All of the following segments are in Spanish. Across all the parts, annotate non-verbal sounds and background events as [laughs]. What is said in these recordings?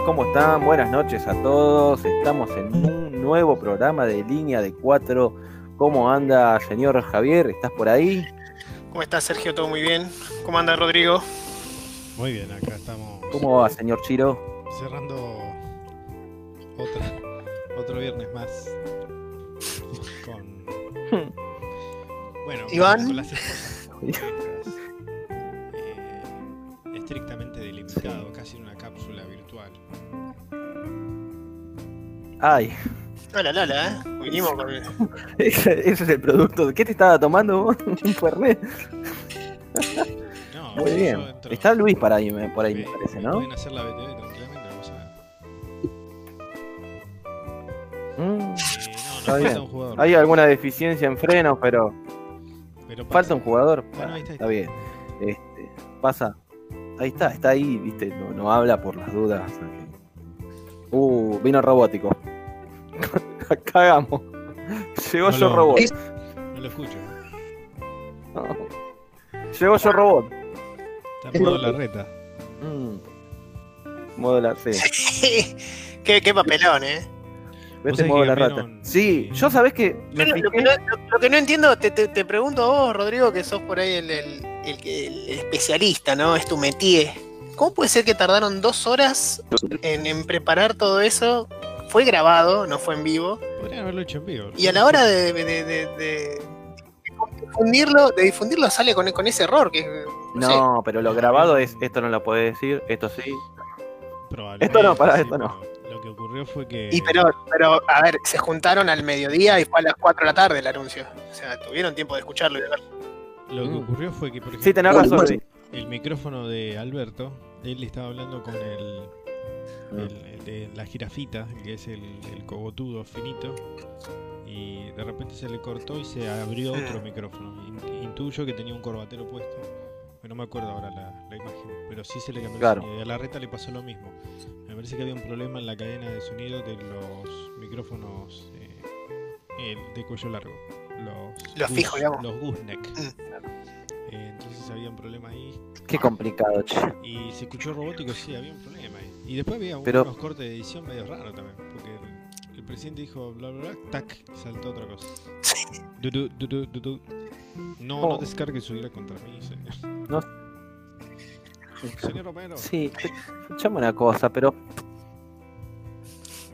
¿cómo están? Buenas noches a todos. Estamos en un nuevo programa de línea de cuatro. ¿Cómo anda, señor Javier? ¿Estás por ahí? ¿Cómo estás, Sergio? ¿Todo muy bien? ¿Cómo anda, Rodrigo? Muy bien, acá estamos. ¿Cómo va, señor Chiro? Cerrando otra, otro viernes más. Con. [laughs] Bueno, Iván. con las esposas [laughs] Ay, Hola, Lala, ¿eh? Vinimos con... [laughs] ese, ese es el producto. ¿Qué te estaba tomando vos? [laughs] Un Fernet. No, Muy bien. entro- Está Luis por ahí, me- por ahí me parece, ¿no? Pueden hacer la BTV tranquilamente, vamos a ver. Mm, Eh, no, Está falta bien. un jugador. Hay alguna deficiencia en frenos, pero falta un jugador. Bueno, ahí está, ahí Está bien. Este, pasa. Ahí está, está ahí, viste, no, no habla por las dudas. Uh, vino robótico. [laughs] Cagamos. Llegó No yo lo- robot. No lo escucho. No. Llegó yo robot. Está en modo la reta. Mm. Modo la sí. [laughs] qué, qué papelón, ¿eh? ¿Ves sabés modo la rata? Sí, eh, yo sabés que Yo lo, lo que no, lo- lo que no entiendo, te, te- te pregunto a vos, Rodrigo, que sos por ahí el, el- el que- el especialista, ¿no? Es tu métier. ¿Cómo puede ser que tardaron dos horas en, en preparar todo eso? Fue grabado, no fue en vivo. Podrían haberlo hecho en vivo. Y a la hora de, de- de- de- de difundirlo, de difundirlo sale con, con ese error que no, sé. No, pero lo grabado es, esto no lo puede decir, esto sí. Probablemente, Esto no, pará, sí, esto no. Lo que ocurrió fue que. Y pero, pero, a ver, se juntaron al mediodía y fue a las 4 de la tarde el anuncio. O sea, tuvieron tiempo de escucharlo y de verlo. Lo que Mm. ocurrió fue que, por ejemplo, Sí, tenés razón, sí. el micrófono de Alberto, él estaba hablando con el, el- el de la jirafita, que es el, el cogotudo finito, y de repente se le cortó y se abrió otro micrófono. In- Intuyo que tenía un corbatero puesto, pero no me acuerdo ahora la, la imagen, pero sí se le cambió Claro. el sonido. Y a la reta le pasó lo mismo. Me parece que había un problema en la cadena de sonido de los micrófonos eh, el de cuello largo. Los, Los fijos, digamos. Los gooseneck. Mm. Eh, entonces había un problema ahí Qué complicado, che. y se escuchó robótico, sí, había un problema ahí. Y después había Pero- unos cortes de edición medio raros también, porque el, el presidente dijo bla bla bla, tac, y saltó otra cosa. [laughs] Du, du, du. No, no Oh. descargue su ira contra mí, señor. No. Señor Romero. Sí, escuchame una cosa, pero.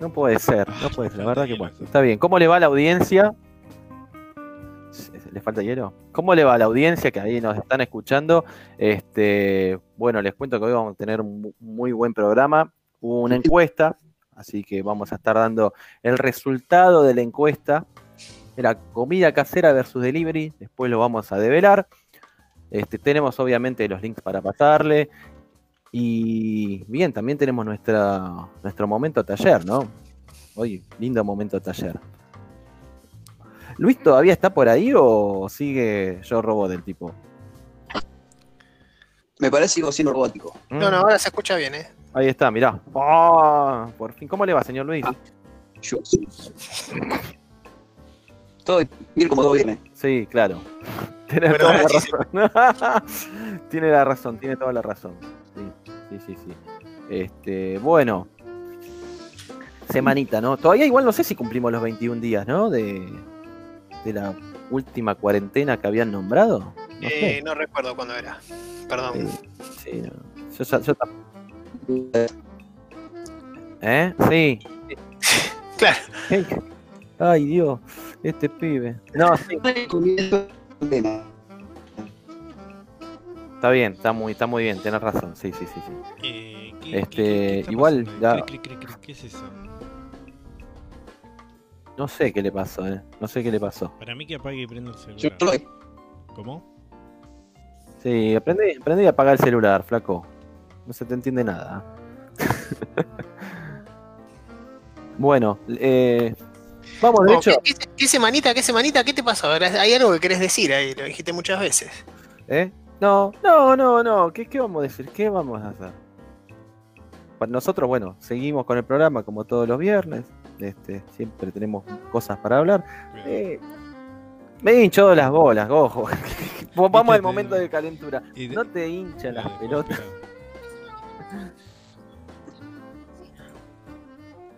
No puede ser, no puede ser. La verdad que bueno. Está bien. ¿Cómo le va a la audiencia? ¿Le falta hielo? ¿Cómo le va a la audiencia que ahí nos están escuchando? Este, bueno, les cuento que hoy vamos a tener un mu- muy buen programa. Hubo una [laughs] encuesta, así que vamos a estar dando el resultado de la encuesta. Era comida casera versus delivery. Después lo vamos a develar. Este, tenemos obviamente los links para pasarle. Y bien, también tenemos nuestra, nuestro momento taller, ¿no? Hoy, lindo momento taller. ¿Luis todavía está por ahí o sigue yo robot del tipo? Me parece que sigo siendo robótico. No, no, ahora se escucha bien, ¿eh? Ahí está, mirá. Ah, por fin, ¿cómo le va, señor Luis? Yo. Todo bien como todo viene. Sí, claro. [laughs] Tiene toda la razón. [laughs] tiene la razón, tiene toda la razón. Sí, sí, sí, sí. Este, bueno. Semanita, ¿no? Todavía igual no sé si cumplimos los 21 días, ¿no? De, de la última cuarentena que habían nombrado. No Eh, sé. no recuerdo cuándo era. Perdón. Sí, no. Yo, ya- yo ¿Eh? Sí. [laughs] Claro. Ey. Ay, Dios. Este pibe. No, sí. Está bien, está muy, está muy bien, tenés razón. Sí, sí, sí, sí. Eh, ¿qué- Este, qué- qué está igual, ya- ¿Qué es eso? No sé qué le pasó, ¿eh? No sé qué le pasó. Para mí que apague y prenda el celular. ¿Cómo? Sí, aprendí, aprendí a apagar el celular, flaco. No se te entiende nada. [laughs] bueno, eh, vamos, de Oh, hecho, ¿qué, qué- qué semanita, qué semanita? ¿Qué te pasó? Hay algo que querés decir ahí, lo dijiste muchas veces. ¿eh? No, no, no, no. ¿Qué, ¿Qué vamos a decir? ¿Qué vamos a hacer? Para nosotros, bueno, seguimos con el programa como todos los viernes. Este, siempre tenemos cosas para hablar. Eh, me he hinchado las bolas, ojo. [laughs] Vamos al momento de calentura. No te hinchan las pelotas. [laughs]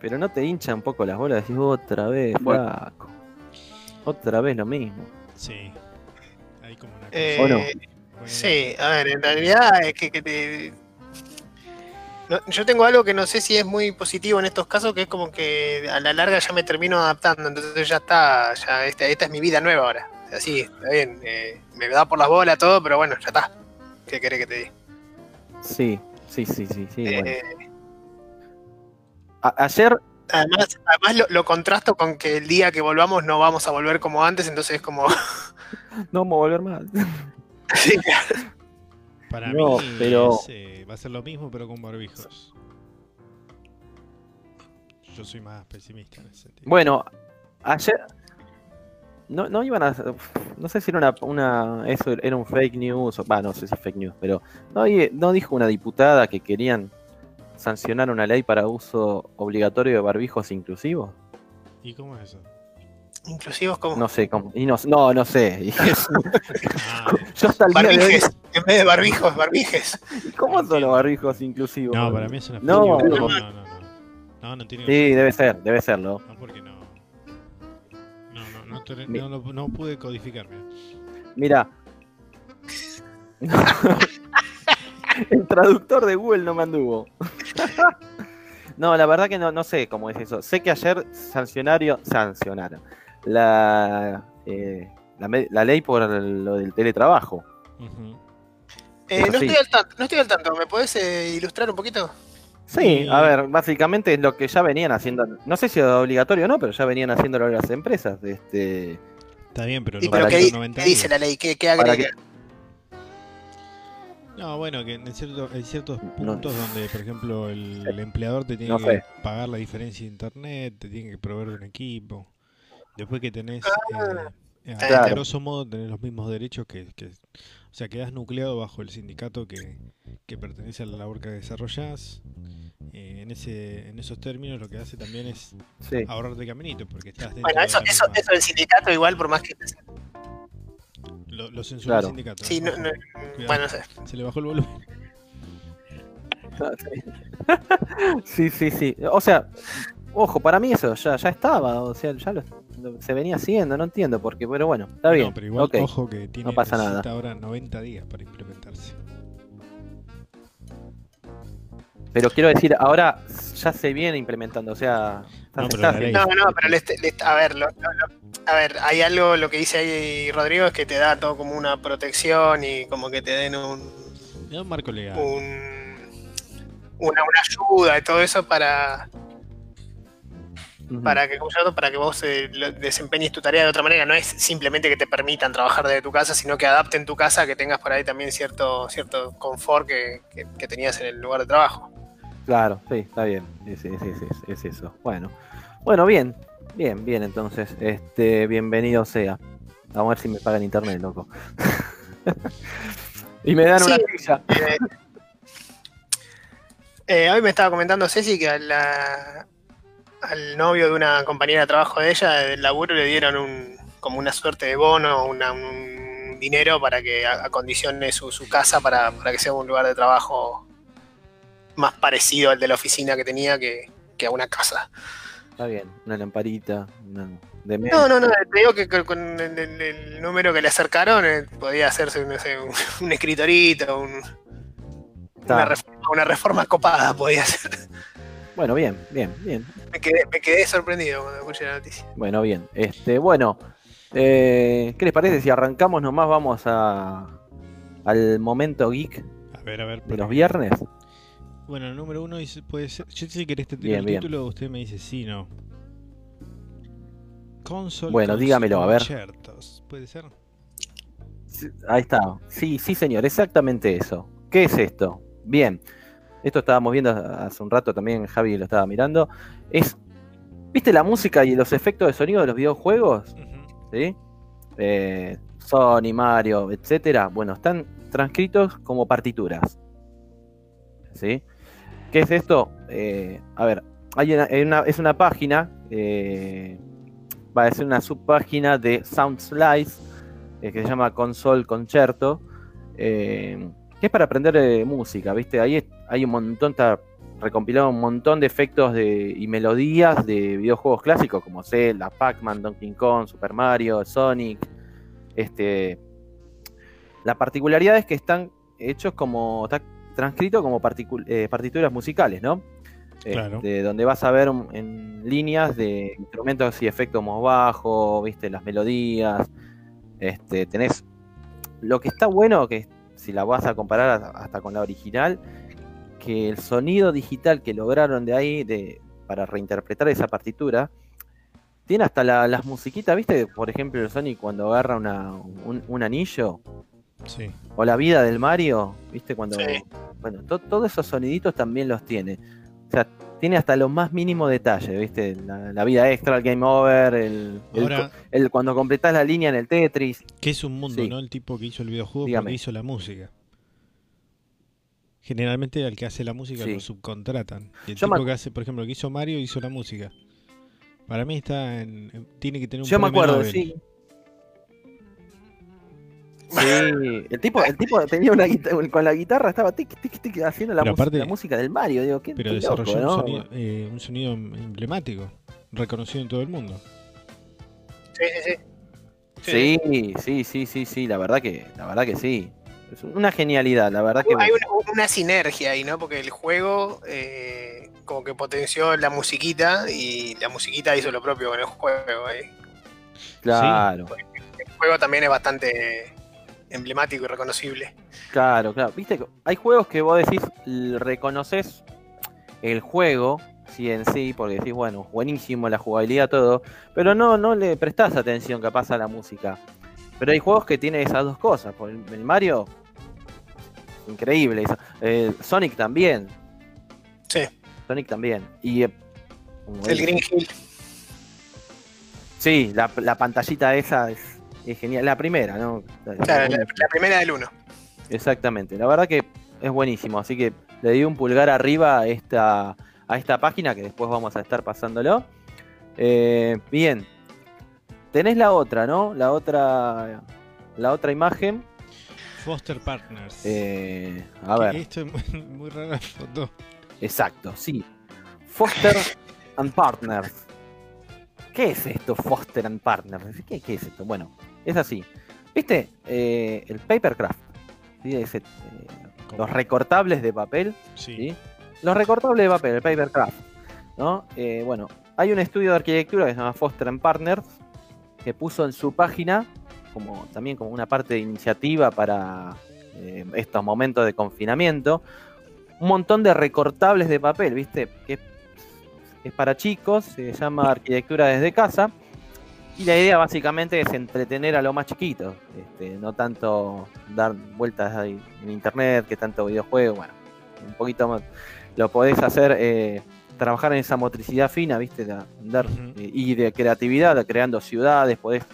Pero no te hincha un poco las bolas, decís otra vez, flaco. Otra vez lo mismo. Sí. Hay como una Eh, ¿O no? Bueno, Sí, a ver, en realidad es que, que te... no, yo tengo algo que no sé si es muy positivo en estos casos, que es como que a la larga ya me termino adaptando, entonces ya está, ya esta, esta es mi vida nueva ahora. Así, está bien, eh, me da por las bolas todo, pero bueno, ya está. ¿Qué querés que te diga? Sí, sí, sí, sí, sí. Eh, ayer, además, además lo, lo contrasto con que el día que volvamos no vamos a volver como antes, entonces es como... [laughs] no vamos a volver más. [laughs] Sí, Para No, mí pero- es, eh, va a ser lo mismo, pero con barbijos. Yo soy más pesimista en ese sentido. Bueno, ayer. No, no iban a. No sé si era una, una. Eso era un fake news. o- Va, no sé si fake news, pero. No, no dijo una diputada que querían sancionar una ley para uso obligatorio de barbijos inclusivos. ¿Y cómo es eso? Inclusivos como... No sé cómo. Y no, no, no sé. [laughs] Ah, Yo hasta el día de hoy. Barbijes, en vez de barbijos, barbijes. ¿Cómo son los barbijos inclusivos? no, para mí es una No, no. no, no, no. No, no tiene Sí, debe ser, debe serlo. No, porque no. No, no, no, te- Mi- no, lo- no pude codificar. mira. [laughs] Mira. El traductor de Google no me anduvo. [laughs] no, la verdad que no, no sé cómo es eso. Sé que ayer sancionario, sancionaron la, eh, la, la ley por lo del teletrabajo. Eh, no, estoy al tanto, no estoy al tanto, ¿me podés eh, ilustrar un poquito? Sí, a ver, básicamente es lo que ya venían haciendo. No sé si es obligatorio o no, pero ya venían haciéndolo las empresas. Este, Está bien, pero ¿Y no pero para qué, son di- 90 qué dice la ley? ¿Qué, qué agrega? que, No, bueno, que en cierto, hay ciertos No. puntos donde, por ejemplo, el, el empleador te tiene No que sé. pagar la diferencia de internet, te tiene que proveer de un equipo. Después que tenés, Ah, eh, claro. a grosso modo, tenés los mismos derechos que, que- o sea, quedás nucleado bajo el sindicato que, que pertenece a la labor que desarrollás. Eh, en ese, en esos términos, lo que hace también es sí. ahorrarte caminito, porque estás dentro Bueno, de eso, la eso, eso del sindicato igual, por más que... Lo, lo censura Claro. el sindicato. Sí, no, ojo. no- Cuidado. bueno, no sé. Se le bajó el volumen. [laughs] Sí, sí, sí. O sea, ojo, para mí eso ya, ya estaba. O sea, ya lo, lo- se venía haciendo, no entiendo por qué, pero bueno, está bien. No, pero igual, ok. ojo que tiene, pasa necesita nada. ahora 90 días para implementarse. Pero quiero decir, ahora ya se viene implementando, o sea, No, pero ley- No, no, pero le, le- a ver, lo- lo- lo- a ver, hay algo, lo que dice ahí Rodrigo es que te da todo como una protección y como que te den un, un marco legal. un- una, una ayuda y todo eso para, Ujú. para que, para que vos eh, desempeñes tu tarea de otra manera. No es simplemente que te permitan trabajar desde tu casa, sino que adapten tu casa, que tengas por ahí también cierto, cierto confort que, que- que tenías en el lugar de trabajo. Claro, sí, está bien. Es, es- es- es- es eso. Bueno, bueno, bien, bien, bien. Entonces, este, bienvenido sea. Vamos a ver si me pagan internet, loco. [laughs] y me dan una silla. Eh, eh, hoy me estaba comentando Ceci que la- al novio de una compañera de trabajo de ella, del laburo, le dieron un, como una suerte de bono, una- un dinero para que acondicione su, su casa para, para que sea un lugar de trabajo más parecido al de la oficina que tenía que, que a una casa. Está bien, una lamparita, una de. No, no, no, te digo que con- el, el- el número que le acercaron eh, podía hacerse no sé, un, un escritorito, un- una, reforma, una reforma copada podía ser. Bueno, bien, bien, bien. Me quedé, me quedé sorprendido cuando escuché la noticia. Bueno, bien. Este, bueno, eh, ¿qué les parece si arrancamos nomás vamos a al momento geek A ver, a ver. de los que- viernes? Bueno, el número uno dice- puede ser. Yo si querés te tiro Bien, el bien. título, usted me dice sí, no. Console. Bueno, dígamelo, a ver. Concertos. ¿Puede ser? Sí, Ahí está. Sí, sí, señor, exactamente eso. ¿Qué es esto? Bien. Esto estábamos viendo hace un rato también, Javi lo estaba mirando. Es. ¿Viste la música y los efectos de sonido de los videojuegos? ¿Sí? Eh, Sony, Mario, etcétera. Bueno, están transcritos como partituras. ¿Sí? ¿Qué es esto? Eh, a ver, hay una, hay una- es una página, eh, va a ser una subpágina de Sound Slice, eh, que se llama Console Concerto, que es para aprender eh, música, ¿viste? Ahí es- hay un montón, está recompilado un montón de efectos de, y melodías de videojuegos clásicos como Zelda, Pac-Man, Donkey Kong, Super Mario, Sonic. Este, la particularidad es que están hechos como, está transcrito como eh, partituras musicales, ¿no? Claro. Este, donde vas a ver en líneas de instrumentos y efectos más bajos, viste, las melodías. Este, tenés. Lo que está bueno, que si la vas a comparar hasta con la original, que el sonido digital que lograron de ahí de, para reinterpretar esa partitura, tiene hasta la- las musiquitas, viste, por ejemplo, el Sonic cuando agarra una- un, un anillo, Sí. o la vida del Mario, viste, cuando. Sí. Bueno, to- todos esos soniditos también los tiene. O sea, tiene hasta los más mínimos detalles, viste, la, la vida extra, el game over, el, Ahora, cuando completás la línea en el Tetris. ¿qué es un mundo, Sí. no? El tipo que hizo el videojuego, Dígame. porque hizo la música. Generalmente al que hace la música Sí. lo subcontratan. Y el Yo tipo que hace, por ejemplo, que hizo Mario hizo la música. Para mí está en, en- tiene que tener un Yo me acuerdo, Nobel. sí. Sí, el tipo, el tipo tenía una guita- con la guitarra estaba tic, tic, tic, haciendo la, aparte- la música del Mario, digo, qué, Pero qué loco, desarrolló ¿no? un, sonido, eh, un sonido emblemático, reconocido en todo el mundo. Sí, sí, sí. Sí, sí, sí, sí, sí, la verdad que, la verdad que sí. Es una genialidad, la verdad que Hay una, una sinergia ahí, ¿no? Porque el juego eh, como que potenció la musiquita y la musiquita hizo lo propio con el juego. ahí. claro, El juego también es bastante emblemático y reconocible. claro, claro. Viste, que hay juegos que vos decís, reconoces el juego, sí en sí, porque decís, bueno, buenísimo la jugabilidad, todo, pero no, no le prestás atención capaz a la música. Pero hay juegos que tienen esas dos cosas. Por el, Mario, increíble. eso. Eh, Sonic también. Sí. Sonic también. Y eh, El Green Hill. Sí, la, la pantallita esa es, es genial. La primera, ¿no? Claro, la, la primera del 1. Exactamente. La verdad que es buenísimo. Así que le di un pulgar arriba a esta, a esta página que después vamos a estar pasándolo. Eh, bien. Tenés la otra, ¿no? La otra. La otra imagen. Foster Partners. Eh, a ver. Esto es muy, muy rara la foto. Exacto, sí. Foster and Partners. ¿Qué es esto, Foster and Partners? ¿Qué, qué es esto? Bueno, es así. ¿Viste? Eh, el papercraft. ¿sí? Ese, eh, los recortables de papel. Sí. ¿sí? Los recortables de papel, el papercraft. ¿no? Eh, bueno, hay un estudio de arquitectura que se llama Foster and Partners que puso en su página como también como una parte de iniciativa para estos momentos de confinamiento un montón de recortables de papel, ¿viste? Que es para chicos, se llama arquitectura desde casa. Y la idea básicamente es entretener a lo más chiquito, este, no tanto dar vueltas ahí en internet, que tanto videojuego, bueno, un poquito más. Lo podés hacer, eh, trabajar en esa motricidad fina, ¿viste? De andar, eh, y de creatividad, creando ciudades, podés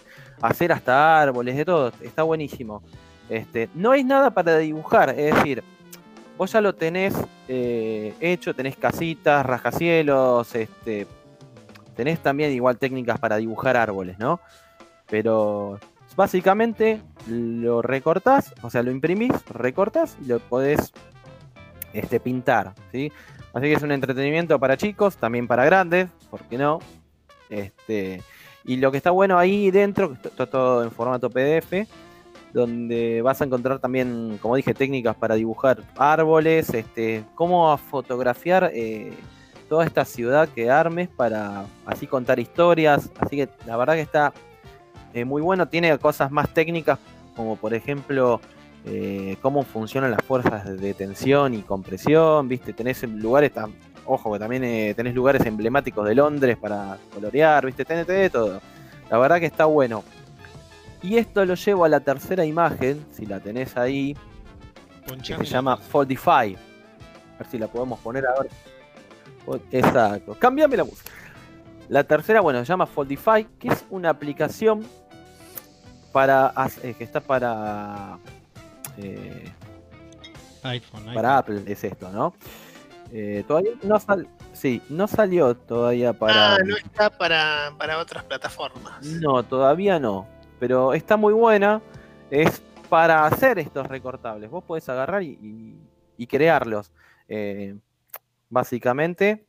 hacer hasta árboles, de todo, está buenísimo. Este, no hay nada para dibujar, es decir, vos ya lo tenés eh, hecho, tenés casitas, rascacielos, este, tenés también igual técnicas para dibujar árboles, ¿no? Pero básicamente lo recortás, o sea, lo imprimís, recortás y lo podés este, pintar, ¿sí? Así que es un entretenimiento para chicos, también para grandes, ¿por qué no? Este, y lo que está bueno ahí dentro, que está todo en formato PDF, donde vas a encontrar también, como dije, técnicas para dibujar árboles, este, cómo fotografiar eh, toda esta ciudad que armes para así contar historias. Así que la verdad que está eh, muy bueno, tiene cosas más técnicas, como por ejemplo eh, cómo funcionan las fuerzas de tensión y compresión, viste, tenés lugares tan, ojo que también eh, tenés lugares emblemáticos de Londres para colorear, viste, tenés de todo. La verdad que está bueno. Y esto lo llevo a la tercera imagen, si la tenés ahí, que se llama Foldify. A ver si la podemos poner ahora. Fo- Exacto. Cambiame la música. La tercera, bueno, se llama Foldify, que es una aplicación para eh, que está para eh, iPhone, para Apple es esto, ¿no? Eh, todavía no sal, sí, no salió todavía para Ah, no está para, para otras plataformas. No, todavía no. Pero está muy buena. Es para hacer estos recortables. Vos podés agarrar y, y- y crearlos. Eh, básicamente.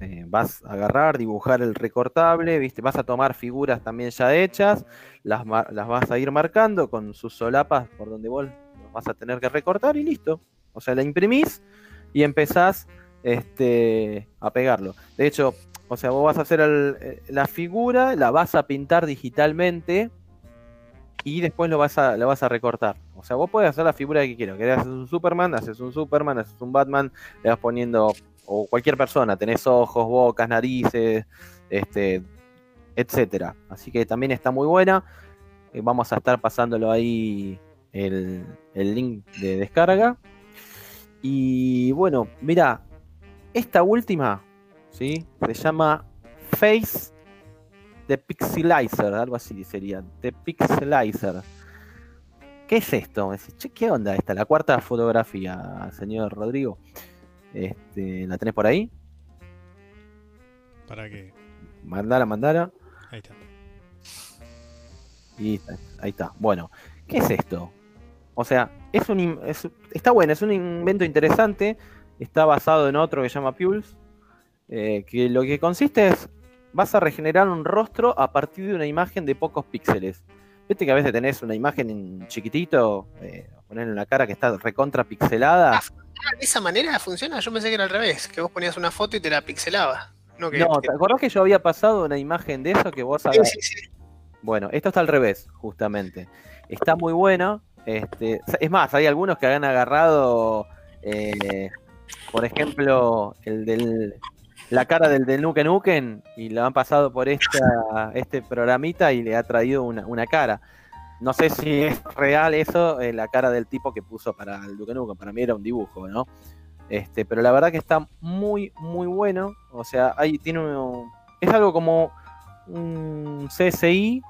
Eh, vas a agarrar, dibujar el recortable, ¿viste? Vas a tomar figuras también ya hechas, las, las vas a ir marcando con sus solapas por donde vos los vas a tener que recortar y listo. O sea, la imprimís y empezás este, a pegarlo. De hecho, o sea, vos vas a hacer eh, la figura, la vas a pintar digitalmente y después lo vas a, lo vas a recortar. O sea, vos podés hacer la figura que quieras. Querés hacer un Superman, haces un Superman, haces un Batman, le vas poniendo, o cualquier persona, tenés ojos, bocas, narices, este, etcétera. Así que también está muy buena. Eh, vamos a estar pasándolo ahí el, el link de descarga. Y bueno, mira, esta última, ¿sí? Se llama Face the Pixelizer, algo así sería. The Pixelizer. ¿Qué es esto? Me che, ¿qué onda esta? La cuarta fotografía, señor Rodrigo. Este, ¿La tenés por ahí? ¿Para qué? Mandala, mandala. Ahí está. Y ahí está. Bueno, ¿qué es esto? O sea, es un es- está bueno, es un invento interesante. Está basado en otro que se llama Pulse. eh, que lo que consiste es, vas a regenerar un rostro a partir de una imagen de pocos píxeles. Viste que a veces tenés una imagen en chiquitito, eh, ponerle una cara que está recontra pixelada. Ah, ¿De esa manera funciona? Yo pensé que era al revés, que vos ponías una foto y te la pixelaba. No, que, No, que- ¿te acordás que yo había pasado una imagen de eso que vos Sí, hagas? sí, sí. Bueno, esto está al revés, justamente. Está muy bueno. Este, es más, hay algunos que han agarrado, eh, por ejemplo, el del, la cara del del Nuken y lo han pasado por esta, este programita y le ha traído una, una cara. No sé si es real eso, eh, la cara del tipo que puso para el Nuken Nuken. Para mí era un dibujo, ¿no? Este, pero la verdad que está muy, muy bueno. O sea, ahí tiene un- es algo como un CSI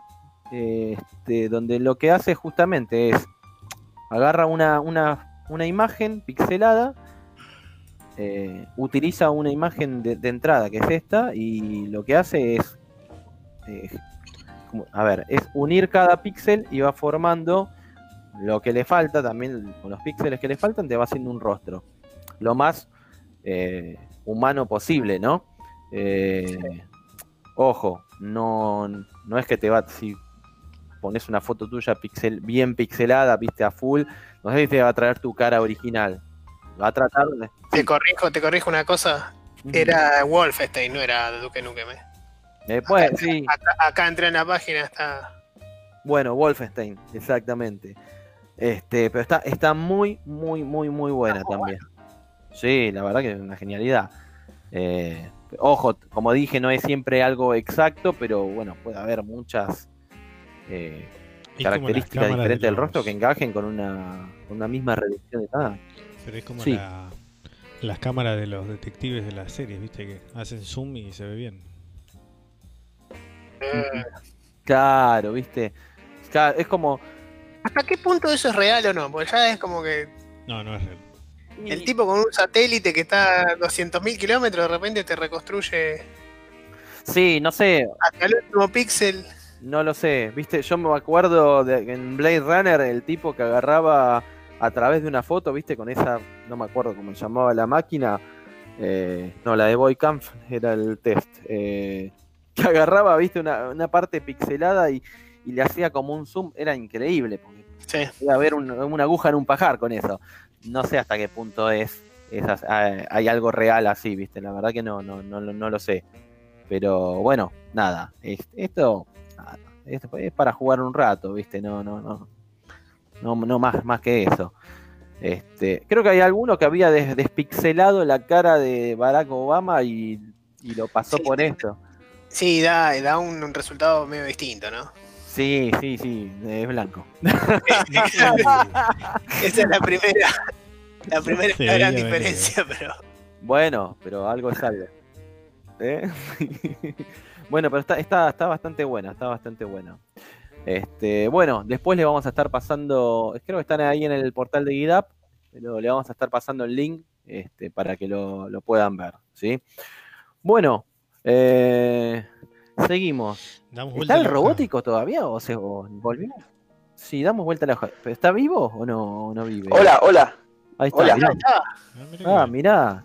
este, donde lo que hace justamente es agarra una, una, una imagen pixelada, eh, utiliza una imagen de, entrada que es esta y lo que hace es, eh, a ver, es unir cada píxel y va formando lo que le falta, también con los píxeles que le faltan te va haciendo un rostro, lo más eh, humano posible, ¿no? Ojo, no, no es que te va, si pones una foto tuya pixel, bien pixelada, viste a full, no sé si te va a traer tu cara original. Va a tratar de. Te corrijo, te corrijo una cosa. Era Wolfenstein, no era Duke Nukem. eh. Después, sí. Acá, acá entré en la página, está. Bueno, Wolfenstein, exactamente. Este, pero está, está muy, muy, muy, muy buena también. Sí, la verdad que es una genialidad. Eh, ojo, como dije, no es siempre algo exacto, pero bueno, puede haber muchas eh, características de diferentes del rostro que encajen con una, con una misma reducción de nada. Pero es como Sí. la- las cámaras de los detectives de las series, viste, que hacen zoom y se ve bien. Eh, Claro, viste. Claro, es como. ¿Hasta qué punto eso es real o no? Porque ya es como que No, no es real. el tipo con un satélite que está a 200.000 kilómetros de repente te reconstruye Sí, no sé, hasta el último píxel. No lo sé, viste, yo me acuerdo de que en Blade Runner el tipo que agarraba a través de una foto, viste, con esa, no me acuerdo cómo se llamaba la máquina, eh, no, la de Boykampf era el test, eh, que agarraba, viste, una, una parte pixelada y, y le hacía como un zoom, era increíble, porque Sí. podía haber un- una aguja en un pajar con eso. No sé hasta qué punto es, esas, hay, algo real así, viste, la verdad que no, no, no, no lo sé. Pero bueno, nada, es- esto, nada, esto es para jugar un rato, viste, no, no, no, no, no más, más que eso. Este, creo que hay alguno que había des- despixelado la cara de Barack Obama y, y lo pasó Sí. por esto. Sí, da, da un, un resultado medio distinto, ¿no? Sí, sí, sí, es blanco. [laughs] Esa es la primera, la primera gran diferencia, pero. Bueno, pero algo es algo. ¿Eh? [laughs] bueno, pero está, está, está bastante buena, está bastante buena. Este, bueno, después le vamos a estar pasando, creo que están ahí en el portal de GitHub, pero le vamos a estar pasando el link este, para que lo, lo puedan ver, ¿sí? Bueno, eh, seguimos. Damos ¿Está el hoja. robótico todavía o se volvió? Sí, damos vuelta a la hoja. ¿Pero ¿Está vivo o no, o no vive? Hola, hola. Ahí está, Hola. mirá. Ah, Ah, mirá Ah.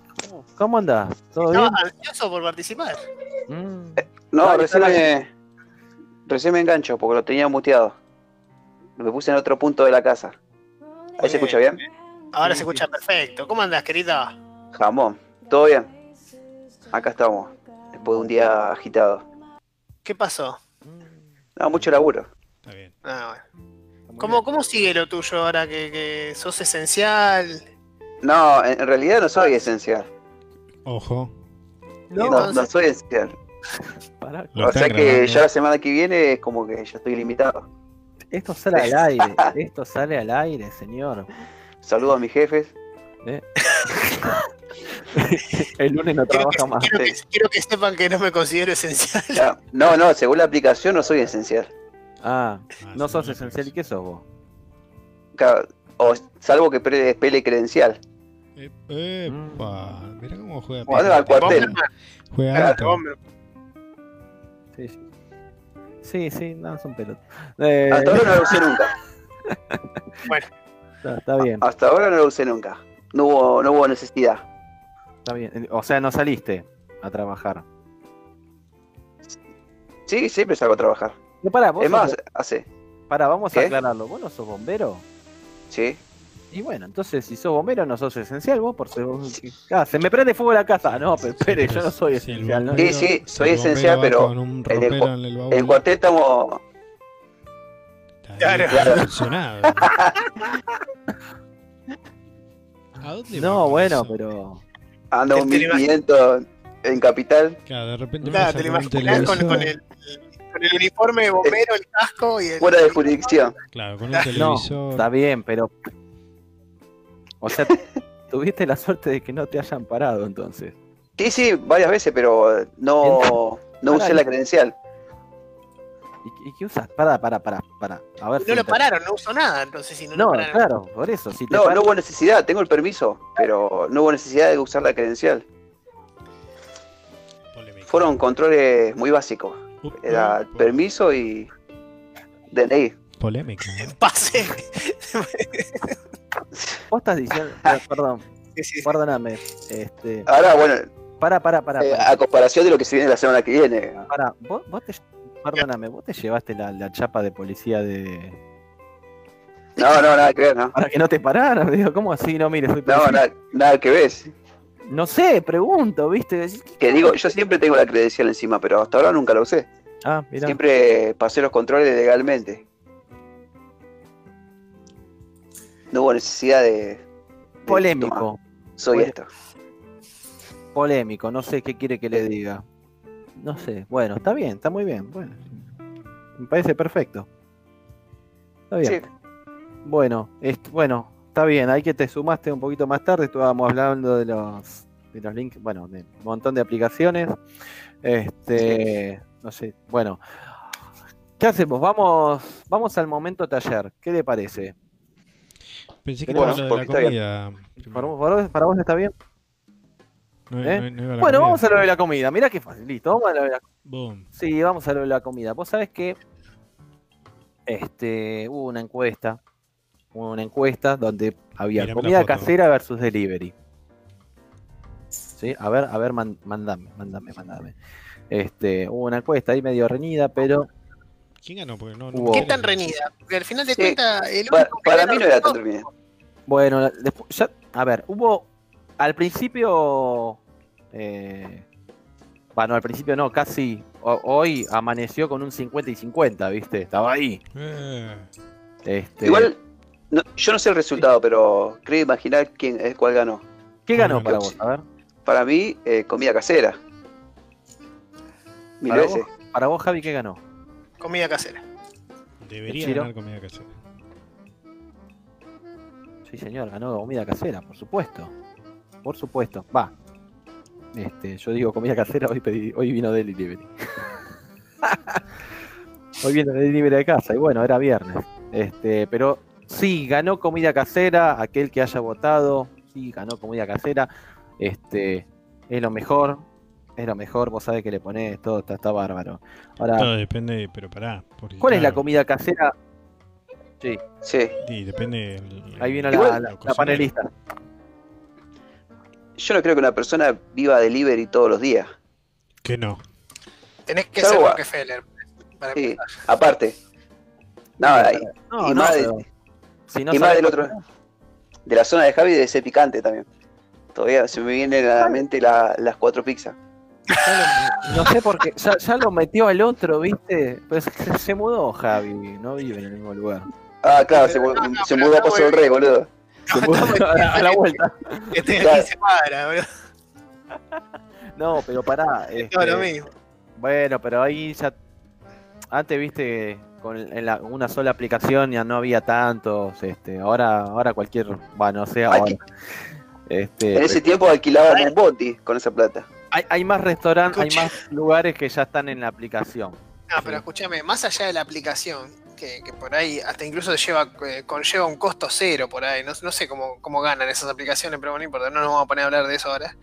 ¿Cómo andás? ¿Todo No, bien? ansioso por participar. Mm. No, Dale, recién me, recién me engancho porque lo tenía muteado. Me puse en otro punto de la casa. ¿Ahí se escucha bien? Ahora se escucha perfecto. ¿Cómo andás, querida? Jamón. ¿Todo bien? Acá estamos. Después de un día agitado. ¿Qué pasó? No, mucho laburo. Está bien. Ah, bueno. ¿Cómo, ¿Cómo sigue lo tuyo ahora que, que sos esencial? No, en realidad no soy esencial. Ojo. No, no soy esencial. [laughs] Pará, o sea que grabando. ya la semana que viene es como que ya estoy limitado. Esto sale al aire, [laughs] esto sale al aire, señor. Saludo a mis jefes. ¿eh? [laughs] El lunes no Quiero que, trabaja más. quiero que- quiero que sepan que no me considero esencial. Ya, No, no, según la aplicación no soy esencial. Ah, Ah, no sos esencial. ¿Y qué sos vos? Claro, O, salvo que pele credencial. Epa, mirá cómo juega. Bueno, al cuartel. Juega alto. Sí, sí. Sí, sí, no, son pelotas. Eh, Hasta ahora no lo usé nunca. [laughs] está, está bien, Hasta ahora no lo usé nunca. No hubo, no hubo necesidad. está bien. O sea, no saliste a trabajar. Sí, siempre salgo a trabajar. No, pará, vos Es más, hace. pará, vamos a aclararlo. ¿Vos no sos bombero? Sí. Y bueno, entonces si sos bombero no sos esencial vos por ser... Ah, se me prende fuego la casa. No, pero espere, yo no soy esencial. ¿no? Sí, sí, soy esencial, pero en el en el el cuartel estamos. está Claro. [laughs] bien funcionado. ¿A dónde va No, bueno, eso? pero... Anda un Te- te lo 1500 en capital. Claro, de repente Claro, te lo imaginas con, televisor. con el, con el uniforme de bombero, el casco y el. Fuera de jurisdicción. Claro, con un No, No, televisor. está bien, pero... O sea, [laughs] tuviste la suerte de que no te hayan parado entonces. Sí, sí, varias veces, pero no, no usé la credencial. ¿Y, y qué usas? Pará, pará, pará, pará. A ver No si lo te- pararon, no usó nada, entonces si no, lo No, pararon. claro, por eso. Si te No, paran- no hubo necesidad, tengo el permiso, pero no hubo necesidad de usar la credencial. Polémica. Fueron controles muy básicos. Uh, Era uh, permiso y DNI. Polémica. [laughs] ¿eh? Pase. [laughs] Vos estás diciendo... [laughs] Perdón, Sí, sí, sí. perdóname. Este... Ahora, bueno, Pará, pará, pará. eh, a comparación de lo que se viene la semana que viene. Pará, vos, vos te... Perdóname, vos te llevaste la, la chapa de policía de... No, no, nada que ver, ¿no? Para que no te pararan, digo, ¿cómo así? No, mire, soy No, policía. nada, nada que ver. No sé, pregunto, ¿viste? Que digo, yo siempre tengo la credencial encima, pero hasta ahora nunca la usé. Ah, mira. Siempre pasé los controles legalmente. No hubo necesidad de. de tomar, Polémico, soy esto. polémico, no sé qué quiere que le diga. No sé, bueno, está bien, está muy bien. Bueno, me parece perfecto. Está bien. Sí, Bueno, bueno, está bien, hay que te sumaste un poquito más tarde, estábamos hablando de los de los links, bueno, de un montón de aplicaciones. Este, no sé, bueno. ¿Qué hacemos? Vamos, vamos al momento taller. ¿Qué le parece? Pensé que Bueno, era lo de la comida. ¿Para vos, para vos- para vos está bien? No, ¿Eh? no- no Bueno, comida. vamos a lo de la comida. Mirá qué fácil. Listo, vamos a lo de la Boom. Sí, vamos a lo de la comida. Vos sabés que este, hubo una encuesta, hubo una encuesta donde había comida foto. casera versus delivery. Sí, a ver, a ver, man- mandame, mandame, mandame. Este, hubo una encuesta ahí medio reñida, pero ¿Quién ganó? Porque no, no ¿Qué tan reñida? Porque al final de Sí. cuentas, el para mí no era tan bien. bueno, despu- ya, a ver, hubo al principio, eh, bueno, al principio no, casi ho- hoy amaneció con un 50 y 50, ¿viste? Estaba ahí. Eh, Este, Igual, no- yo no sé el resultado, pero creo imaginar quién es cuál ganó. ¿Qué ganó Bueno, para vos? A ver, Para mí, eh, comida casera. Mil para veces. vos, para vos, Javi, ¿qué ganó? Comida casera. debería Chiro? ganar comida casera. Sí, señor, ganó comida casera, por supuesto. Por supuesto. Va. Este, yo digo comida casera, hoy pedí, hoy vino del delivery. [laughs] hoy vino del delivery de casa, y bueno, era viernes. Este, pero sí, ganó comida casera, aquel que haya votado, sí, ganó comida casera. Este, es lo mejor, es lo mejor, vos sabés que le ponés, todo está, está bárbaro. Ahora, Todo depende, pero pará. porque, ¿cuál es la comida casera? Sí, Sí. Sí, depende. el- ahí vino el- la, panelista. yo no creo que una persona viva delivery todos los días. Que no. Tenés que ser a- Rockefeller. para Sí, empezar. aparte. Nada, y, No, y no, más, de- si no y más del otro. De la zona de Javi debe ser picante también. Todavía se me vienen a la mente la- las cuatro pizzas. No sé por qué, ya, ya lo metió al otro, ¿viste? Pues se, se mudó Javi, no vive en el mismo lugar. Ah, claro, se, No, no, se pero mudó a Paso del Rey, boludo. Se mudó a la, a la vuelta. Que Claro. 15 cuadras, boludo. No, pero pará. [laughs] Es todo lo este, mismo. bueno, pero ahí ya. Antes, viste, con en la- una sola aplicación ya no había tantos. Este, ahora, ahora cualquier. Bueno, no sé, Ay, ahora. Este, En ese tiempo alquilaban un bondi con esa plata. Hay, hay más restaurantes, hay más lugares que ya están en la aplicación. No, pero escúchame, más allá de la aplicación, que, que por ahí hasta incluso lleva, eh, conlleva un costo cero por ahí, no, no sé cómo, cómo ganan esas aplicaciones, pero bueno, no importa, no nos vamos a poner a hablar de eso ahora.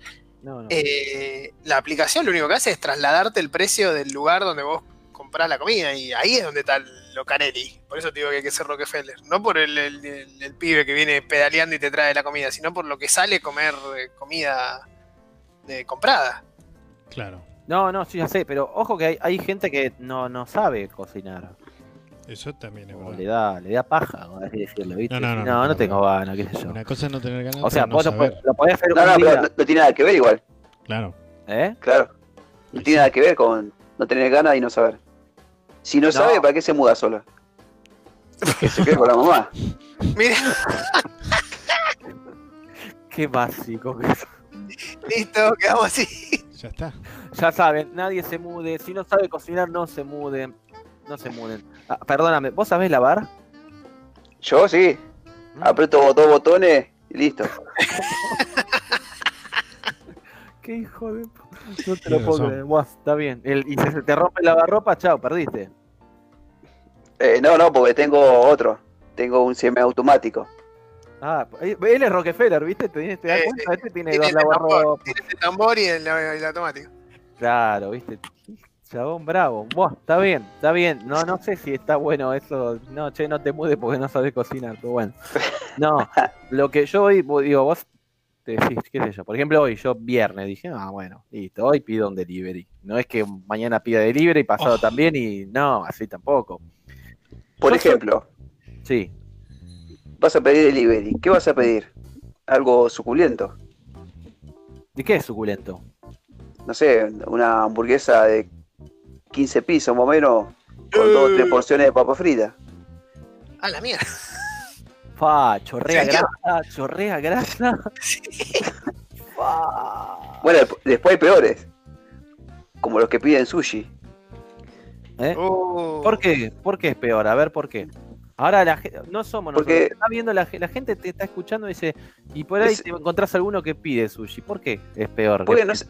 No, no. Eh, la aplicación lo único que hace es trasladarte el precio del lugar donde vos comprás la comida y ahí es donde está lo Canelli. Por eso te digo que hay que ser Rockefeller. No por el, el- el- el pibe que viene pedaleando y te trae la comida, sino por lo que sale comer eh, comida de comprada. Claro. No, no, sí, ya sé, pero ojo que hay, hay gente que no, no sabe cocinar. Eso también es O le verdad. da, le da paja, como así decirlo, ¿viste? No, no, no, no, no, no no, tengo ganas, qué sé yo. Una cosa es no tener ganas, O sea, vos lo, podés- lo podés hacer No, un no, pero no, no tiene nada que ver igual. Claro. ¿eh? Claro. No tiene nada que ver con no tener ganas y no saber. Si no, sabe, ¿para qué se muda sola? Que se quede con la mamá. [laughs] Mira, Qué básico que es. Listo, quedamos así. Ya está. Ya saben, nadie se mude. Si no sabe cocinar, no se muden. No se muden. Ah, perdóname, ¿vos sabés lavar? Yo sí. Aprieto dos botones y listo. [laughs] Qué hijo de. No te lo puedo creer. Buah, está bien. El- y si se te rompe el lavarropa, chao, perdiste. Eh, no, no, porque tengo otro. Tengo un semiautomático. Ah, él es Rockefeller, ¿viste? ¿Te, te das Eh, cuenta? Este tiene Tiene dos tambor, lavarropas. tiene este tambor y el, el automático. Claro, ¿viste? Chabón bravo. Buah, está bien, está bien. No, no sé si está bueno eso. No, che, no te mudes porque no sabes cocinar, pero bueno. No, lo que yo hoy, digo, vos te decís, qué sé yo. Por ejemplo, hoy yo viernes dije, ah, bueno, listo, hoy pido un delivery. No es que mañana pida delivery y pasado Oh. también y no, así tampoco. Por Yo soy- ejemplo, Sí. Vas a pedir delivery. ¿Qué vas a pedir? Algo suculento. ¿De qué es suculento? No sé, una hamburguesa de 15 pisos más o menos, con dos o tres porciones de papa frita. Ah, la mierda. Fa, chorrea ¿En grasa, chorrea grasa. [laughs] Fa. Bueno, después hay peores. Como los que piden sushi. ¿Eh? Uh, ¿Por qué? ¿Por qué es peor? A ver, ¿por qué? Ahora la gente, no somos nosotros, Porque- te está viendo la, la gente te está escuchando y dice, y por ahí Es- te encontrás alguno que pide sushi. ¿Por qué es peor? Porque, que- no sé-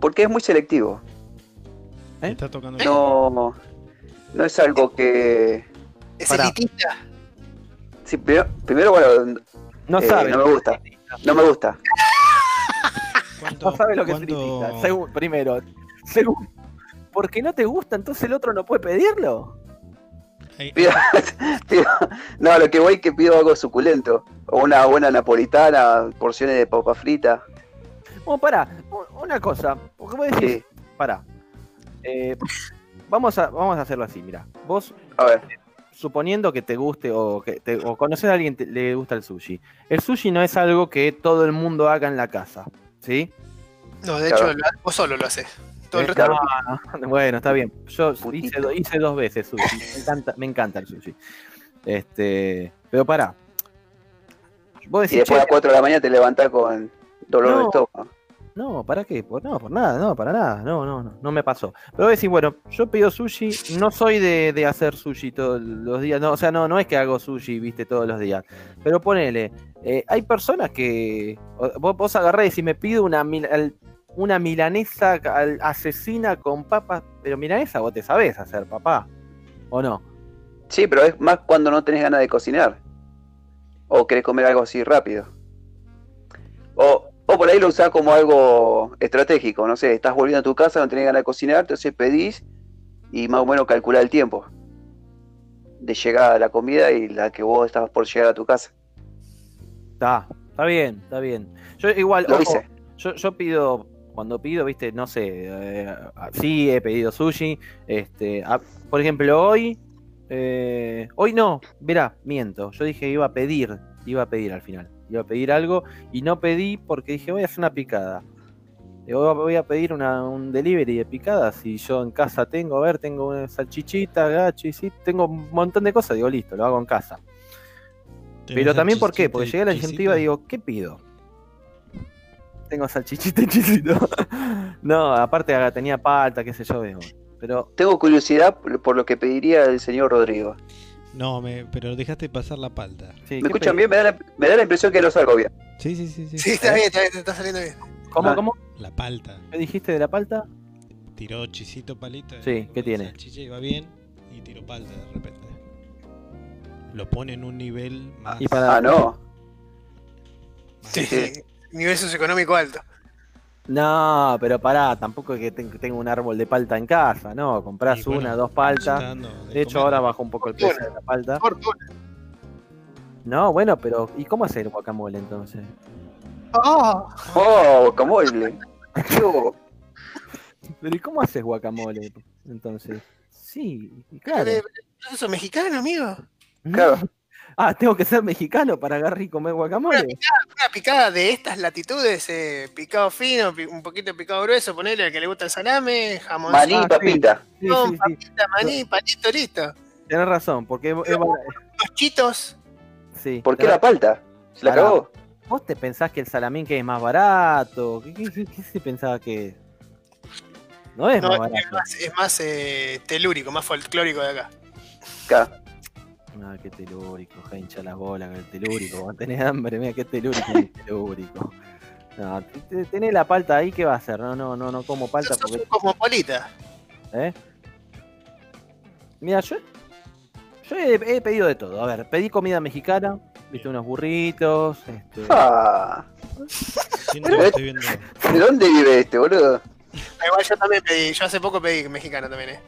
porque es muy selectivo. ¿Eh? Está tocando No, no es algo que... es pará. elitista. Sí, primero, primero, bueno, no eh, sabe. no me gusta. no me gusta. ¿Cuánto- No sabe lo que cuánto- significa. Segun- primero. Segundo, porque no te gusta, entonces el otro no puede pedirlo. Hay- Pido- [laughs] pido- no, lo que voy es que pido algo suculento. O una buena napolitana, porciones de papa frita. Bueno, pará, u- una cosa, porque vos decís, Sí, pará. Eh, vamos, a, vamos a hacerlo así, mira. Vos a ver. suponiendo que te guste o que te, o conocer a alguien que le gusta el sushi. El sushi no es algo que todo el mundo haga en la casa, ¿sí? No, de Claro. hecho, vos solo lo haces. Todo el resto. no, [laughs] bueno, está bien. Yo hice, dos veces sushi. Me encanta, me encanta el sushi. Este, pero pará. Vos Y decís, después a "Che, las 4 de la mañana te levantás con dolor No. de estómago. no, ¿para qué? Por, no, por nada, no, para nada. No, no, no, no me pasó. Pero decís, bueno, yo pido sushi, no soy de, de hacer sushi todos los días. No, o sea, no, no es que hago sushi, viste, todos los días. Pero ponele, eh, hay personas que. Vos, vos y me pido una, mil- al- una milanesa asesina con papas. Pero milanesa vos te sabés hacer, papá. ¿O no? Sí, pero es más cuando no tenés ganas de cocinar. O querés comer algo así rápido. O, o por ahí lo usás como algo estratégico. No sé, estás volviendo a tu casa, no tenés ganas de cocinar, entonces pedís y más o menos calculás el tiempo de llegada a la comida y la que vos estabas por llegar a tu casa. Está, está bien, está bien. Yo igual, Lo ojo, hice. yo, yo pido, cuando pido, viste, no sé, eh, sí he pedido sushi. Este, a- por ejemplo, hoy, eh, hoy no, verá, miento. Yo dije iba a pedir, iba a pedir al final. Iba a pedir algo y no pedí porque dije voy a hacer una picada. Voy a pedir una, un delivery de picadas y yo en casa tengo, a ver, tengo una salchichita, gachi, sí, tengo un montón de cosas, digo, listo, lo hago en casa. Pero también, ¿por qué? Porque llegué a la Argentina y digo, ¿qué pido? Tengo salchichita y chisito. [laughs] no, aparte tenía palta, qué sé yo, veo. Pero Tengo curiosidad por lo que pediría el señor Rodrigo. No, me, pero dejaste pasar la palta. sí, ¿Me ¿qué escuchan pedí? bien? Me da, la, me da la impresión que no salgo bien. Sí, sí, sí, sí. Sí, está bien, está bien, está saliendo bien. ¿Cómo, Ah. cómo? La palta. ¿Qué dijiste de la palta? Tiró chisito palita. Sí, ¿qué con tiene? Salchicha iba bien y tiró palta de repente. Lo pone en un nivel más. Y para- Ah, no. más- Sí, Sí. Nivel socioeconómico alto. No, pero pará, tampoco es que ten- tengo un árbol de palta en casa, no, comprás bueno, una, dos paltas. de De hecho, comer. ahora bajó un poco el precio de la palta. Fortuna. No, bueno, pero ¿y cómo hacer guacamole entonces? Oh, Oh, guacamole. Yo, Pero ¿y cómo haces guacamole entonces? Sí, claro. ¿Eso es mexicano, amigo? claro. Ah, tengo que ser mexicano para agarrar y comer guacamole. Una picada de estas latitudes, eh, picado fino, un poquito de picado grueso, ponerle al que le gusta el salame, jamón, Maní Ah, sí. papita. Sí, jamón, sí, sí. papita, maní, palito, listo. Tenés razón, porque es- es- Los chitos, sí. ¿Por qué la palta? ¿Se la acabó? ¿Vos te pensás que el salamín que es más barato? ¿Qué, qué- qué- qué se pensaba que es? No es no, más es barato. más, es más, eh, telúrico, más folclórico de acá. Acá. No, qué telúrico, ja, hincha las bolas con el telúrico. Tenés hambre, mira qué telúrico telúrico. No, te- te- tenés la palta ahí, ¿qué va a hacer? No, no, no, no como palta Sos un porque. cosmopolita. ¿eh? Mira, yo, yo he, he pedido de todo. A ver, pedí comida mexicana, viste unos burritos, este, Ah, estoy viendo. ¿De dónde vive este, boludo? Ah, Igual yo también pedí, yo hace poco pedí mexicano también, eh.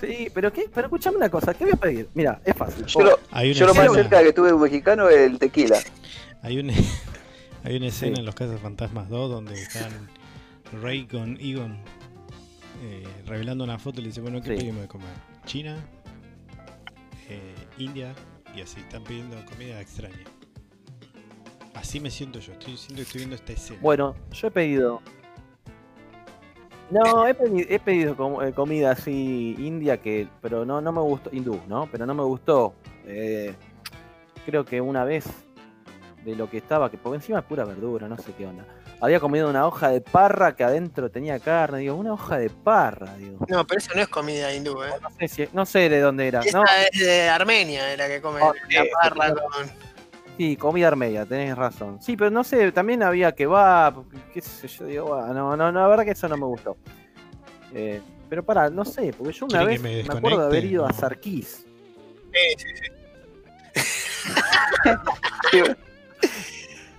Sí, pero qué, pero escuchame una cosa, ¿qué voy a pedir? Mira, es fácil. Yo lo, Hay una yo lo más cerca que tuve un mexicano es el tequila. hay una, [laughs] hay una escena Sí. en Los Casas Fantasmas 2 donde están Rey con Egon eh, revelando una foto y le dice, bueno, ¿qué Sí. pedimos de comer? China, eh, India y así, están pidiendo comida extraña. Así me siento yo, estoy, siento que estoy viendo esta escena. Bueno, yo he pedido. No, he pedido, he pedido com- eh, comida así india que, pero no, no me gustó, hindú, ¿no? Pero no me gustó. Eh, creo que una vez de lo que estaba, que por encima es pura verdura, no sé qué onda. Había comido una hoja de parra que adentro tenía carne, digo, una hoja de parra, digo. No, pero eso no es comida hindú, eh. No sé, si- no sé de dónde era. Esa No, es de Armenia, es la que come Ah, la parra con. Sí, comida armedia, tenés razón. Sí, pero no sé, también había kebab, qué sé yo, digo, "Buah, no, no, no, la verdad que eso no me gustó. Eh, pero para, no sé, porque yo una ¿Quieren que vez me me, acuerdo de haber ido a. Sarkis. Sí, sí, sí. [laughs]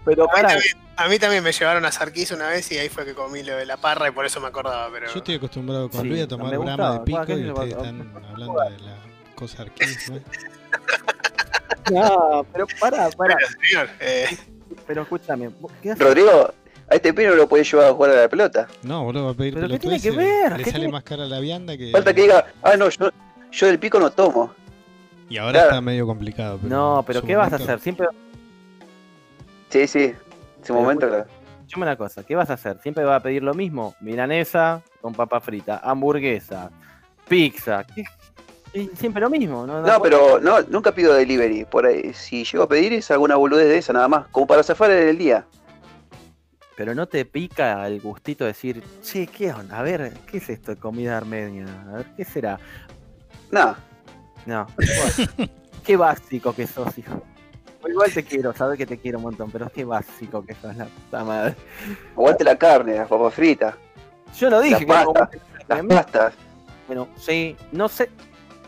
Pero A mí, para, también, a mí también me llevaron a Sarkis una vez y ahí fue que comí lo de la parra y por eso me acordaba, pero. Yo estoy acostumbrado con Sí, Luis a tomar gustaba. de pico Bueno, ¿qué y ustedes están hablando de la cosa arquísima. no, [laughs] pero para, para, Bueno, señor, eh, pero escúchame, ¿vos ¿qué haces? Rodrigo, a este pino lo podés llevar a jugar a la pelota. No, boludo, va a pedir ¿Pero qué tiene que ver? Le ¿Qué sale tiene- más cara la vianda que. Falta que diga, ah, no, yo, yo del pico no tomo. Y ahora Claro. está medio complicado. Pero No, pero ¿qué vas a hacer? Siempre, Sí, sí. En su Pero momento, claro. una cosa, ¿qué vas a hacer? Siempre vas a pedir lo mismo, milanesa con papa frita, hamburguesa, pizza, ¿qué- siempre lo mismo, ¿no? No, pero no, nunca pido delivery. Por ahí, si llego a pedir es alguna boludez de esa nada más, como para zafar en el día. Pero no te pica el gustito de decir, che, ¿qué onda? A ver, ¿qué es esto de comida armenia? A ver, ¿qué será? Nada. No. Bueno, [laughs] qué básico que sos, hijo. Igual te quiero, sabes que te quiero un montón, pero qué básico que sos, la puta madre. Aguante la carne, las papas fritas, Yo no dije La que pasta, aguante la las pastas. Bueno, sí, no sé,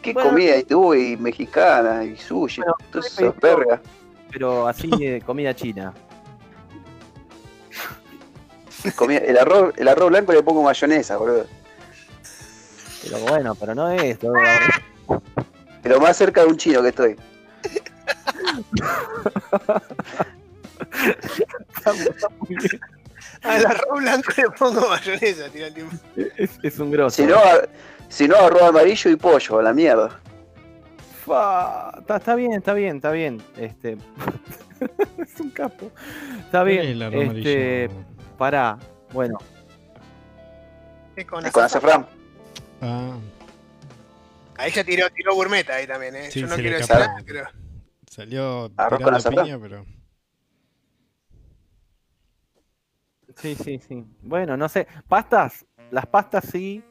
¿Qué Bueno. comida hindú y mexicana y sushi? Bueno, todas esas vergas. pero así de comida china. [laughs] Comida- el, arroz, el arroz blanco le pongo mayonesa, boludo. Pero bueno, pero no es todo. Pero más cerca de un chino que estoy. Al arroz blanco le pongo mayonesa, tira el tiempo. Es, es un grosso. Si no, a- si no, arroz amarillo y pollo, a la mierda. Fa, Está, está bien, está bien, está bien. Este. [laughs] es un capo. Está ¿Cuál es bien. el arroz Este. amarillo? Pará. Bueno, Es con azafrán. Ah, Ahí ya tiró, tiró gourmet ahí también, ¿eh? Sí, Yo no quiero decir nada, pero. salió Arroz con tirando azafrán. piña, pero. sí, sí, sí. Bueno, no sé. Pastas, las pastas sí.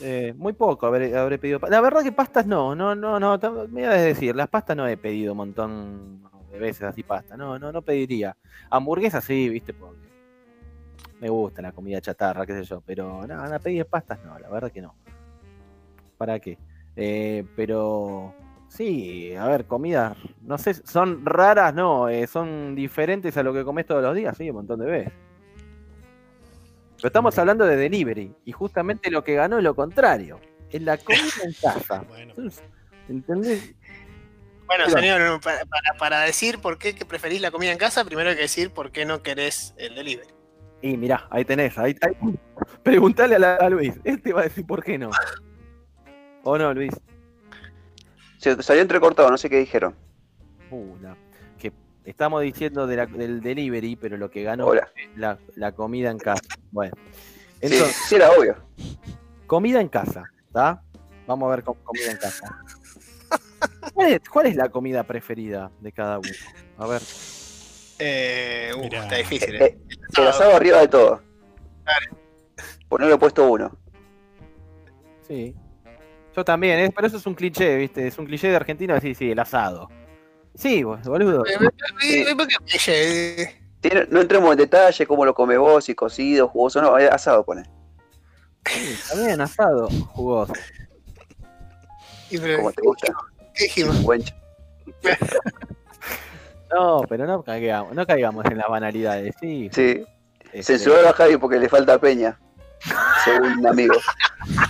Eh, muy poco habré, habré pedido. La verdad que pastas no, no, no, no. Me iba a decir, las pastas no he pedido un montón de veces así pasta. No, no, no pediría. Hamburguesas sí, viste, porque me gusta la comida chatarra, qué sé yo. Pero nada, no, pedir pastas no, la verdad que no. ¿Para qué? Eh, pero sí, a ver, comidas, no sé, son raras, no, eh, son diferentes a lo que comes todos los días, sí, un montón de veces. Pero estamos hablando de delivery, y justamente lo que ganó es lo contrario, es la comida en [laughs] casa. Bueno, ¿Entendés? Bueno, señor, para, para- para decir por qué que preferís la comida en casa, primero hay que decir por qué no querés el delivery. Y mirá, ahí tenés, ahí, ahí. [laughs] Preguntale a, la- a Luis, él te va a decir por qué no. ¿O no, Luis? Se salió entrecortado, no sé qué dijeron. Uh, la- estamos diciendo de la- del delivery, pero lo que ganó Hola. es la, la comida en casa. Bueno, Sí, entonces, sí, era obvio. comida en casa, ¿está? Vamos a ver com- comida en casa. ¿Cuál es, cuál es la comida preferida de cada uno? A ver. Eh, uh, está difícil, Eh, ¿eh? El asado arriba de todo. Ponerle puesto uno. Sí. Yo también, es, pero eso es un cliché, ¿viste? Es un cliché de Argentina decir, sí, el asado. Sí, bol- boludo. Eh, no entremos en detalle cómo lo come vos, si cocido, jugoso, no, eh, asado pone. Sí, también asado, jugoso. y pero- Como te gusta. ¿Qué dijimos? [laughs] No, pero no caigamos, no caigamos en las banalidades, sí. Sí, este, censuró a Javi porque le falta peña. Según un amigo. [laughs]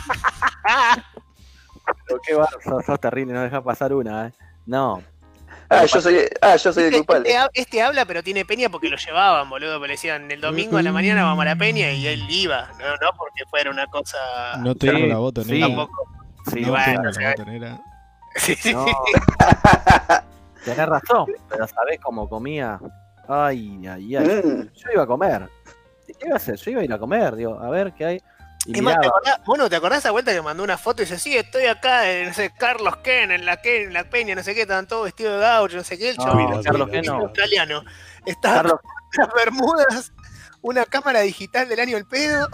pero qué va, sos, sos terrible, no dejas pasar una, ¿eh? No. Ah, yo soy, ah, yo soy el Este, culpable. este ha- este habla, pero tiene peña porque lo llevaban, boludo. porque le decían el domingo a la mañana vamos a la peña y él iba. No, no porque fuera una cosa. no tengo Sí, la botonera. sí. Tampoco. Sí, no bueno, tengo o sea, la botonera. Sí, sí, no. sí. [laughs] Tenés razón, pero ¿sabés cómo comía? Ay, ay, ay. Mm, Yo iba a comer. ¿Qué iba a hacer? Yo iba a ir a comer, digo, a ver qué hay. Y Es más, ¿te acordás, bueno, ¿te acordás esa vuelta que mandó una foto y dice, sí, estoy acá en no sé, Carlos Ken, en la Ken, en la Peña, no sé qué, estaban todos vestidos de gaucho, no sé qué, el No, chabón, Carlos Ken no. australiano. Estaba Carlos, las bermudas, una cámara digital del año el pedo.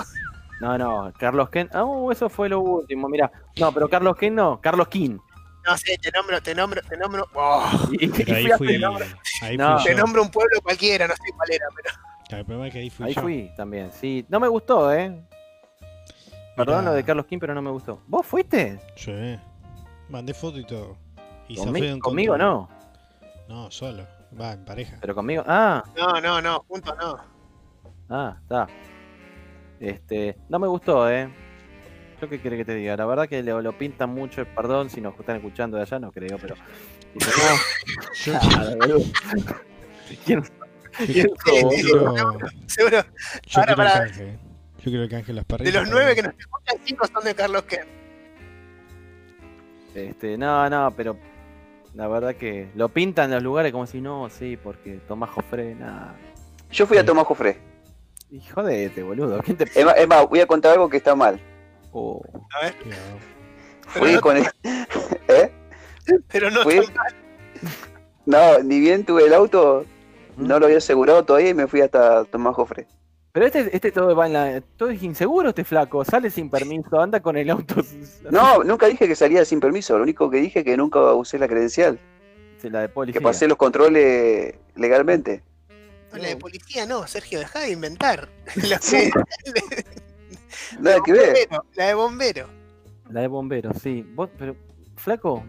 no, no, Carlos Ken. Ah, uh, eso fue lo último, mira. No, pero Carlos Ken no, Carlos King. No sé, te nombro, te nombro, te nombro, oh, Y, y Pero ahí fui fui, nombre. ahí No. fui te nombro un pueblo cualquiera, no sé cuál era, pero. El problema es que ahí fui Ahí yo. fui también, sí. No me gustó, ¿eh? Perdón lo de Carlos King, pero no me gustó. ¿Vos fuiste? Sí. Mandé foto y todo. Y Conmi- conmigo no, No, solo. Va, en pareja. pero conmigo. Ah, No, no, no, juntos no. ah, está. Este, no me gustó, ¿eh? ¿Yo qué quiere que te diga? La verdad que lo, lo pintan mucho, perdón si nos están escuchando de allá, no creo, pero. [laughs] Yo, no. [laughs] ¿Quién, quién quiero, boludo? Seguro, yo Ahora, quiero el para-. Yo quiero el canje de las de parrillas. los nueve que nos escuchan, cinco son de Carlos Ken. Este, no, no, pero la verdad que lo pintan los lugares como si no, sí, porque Tomás Jofre, nada. Yo fui a Tomás Jofré. Y jodete, boludo. ¿Quién te Es más, es más, voy a contar algo que está mal. Oh, A ver, pero Fui no, con el... [laughs] ¿Eh? pero no fui- mal. No, ni bien tuve el auto, no lo había asegurado todavía y me fui hasta Tomás Jofré. Pero este, este todo va en la. Todo es inseguro, este flaco. Sale sin permiso, anda con el auto. [laughs] No, nunca dije que salía sin permiso, lo único que dije es que nunca usé la credencial, Sí, La de policía. que pasé los controles legalmente. No, la de policía no, Sergio, dejá de inventar. [laughs] La, Sí. de- [laughs] Nada que ver. bombero, la de bombero. La de bomberos, sí. Vos, pero, flaco.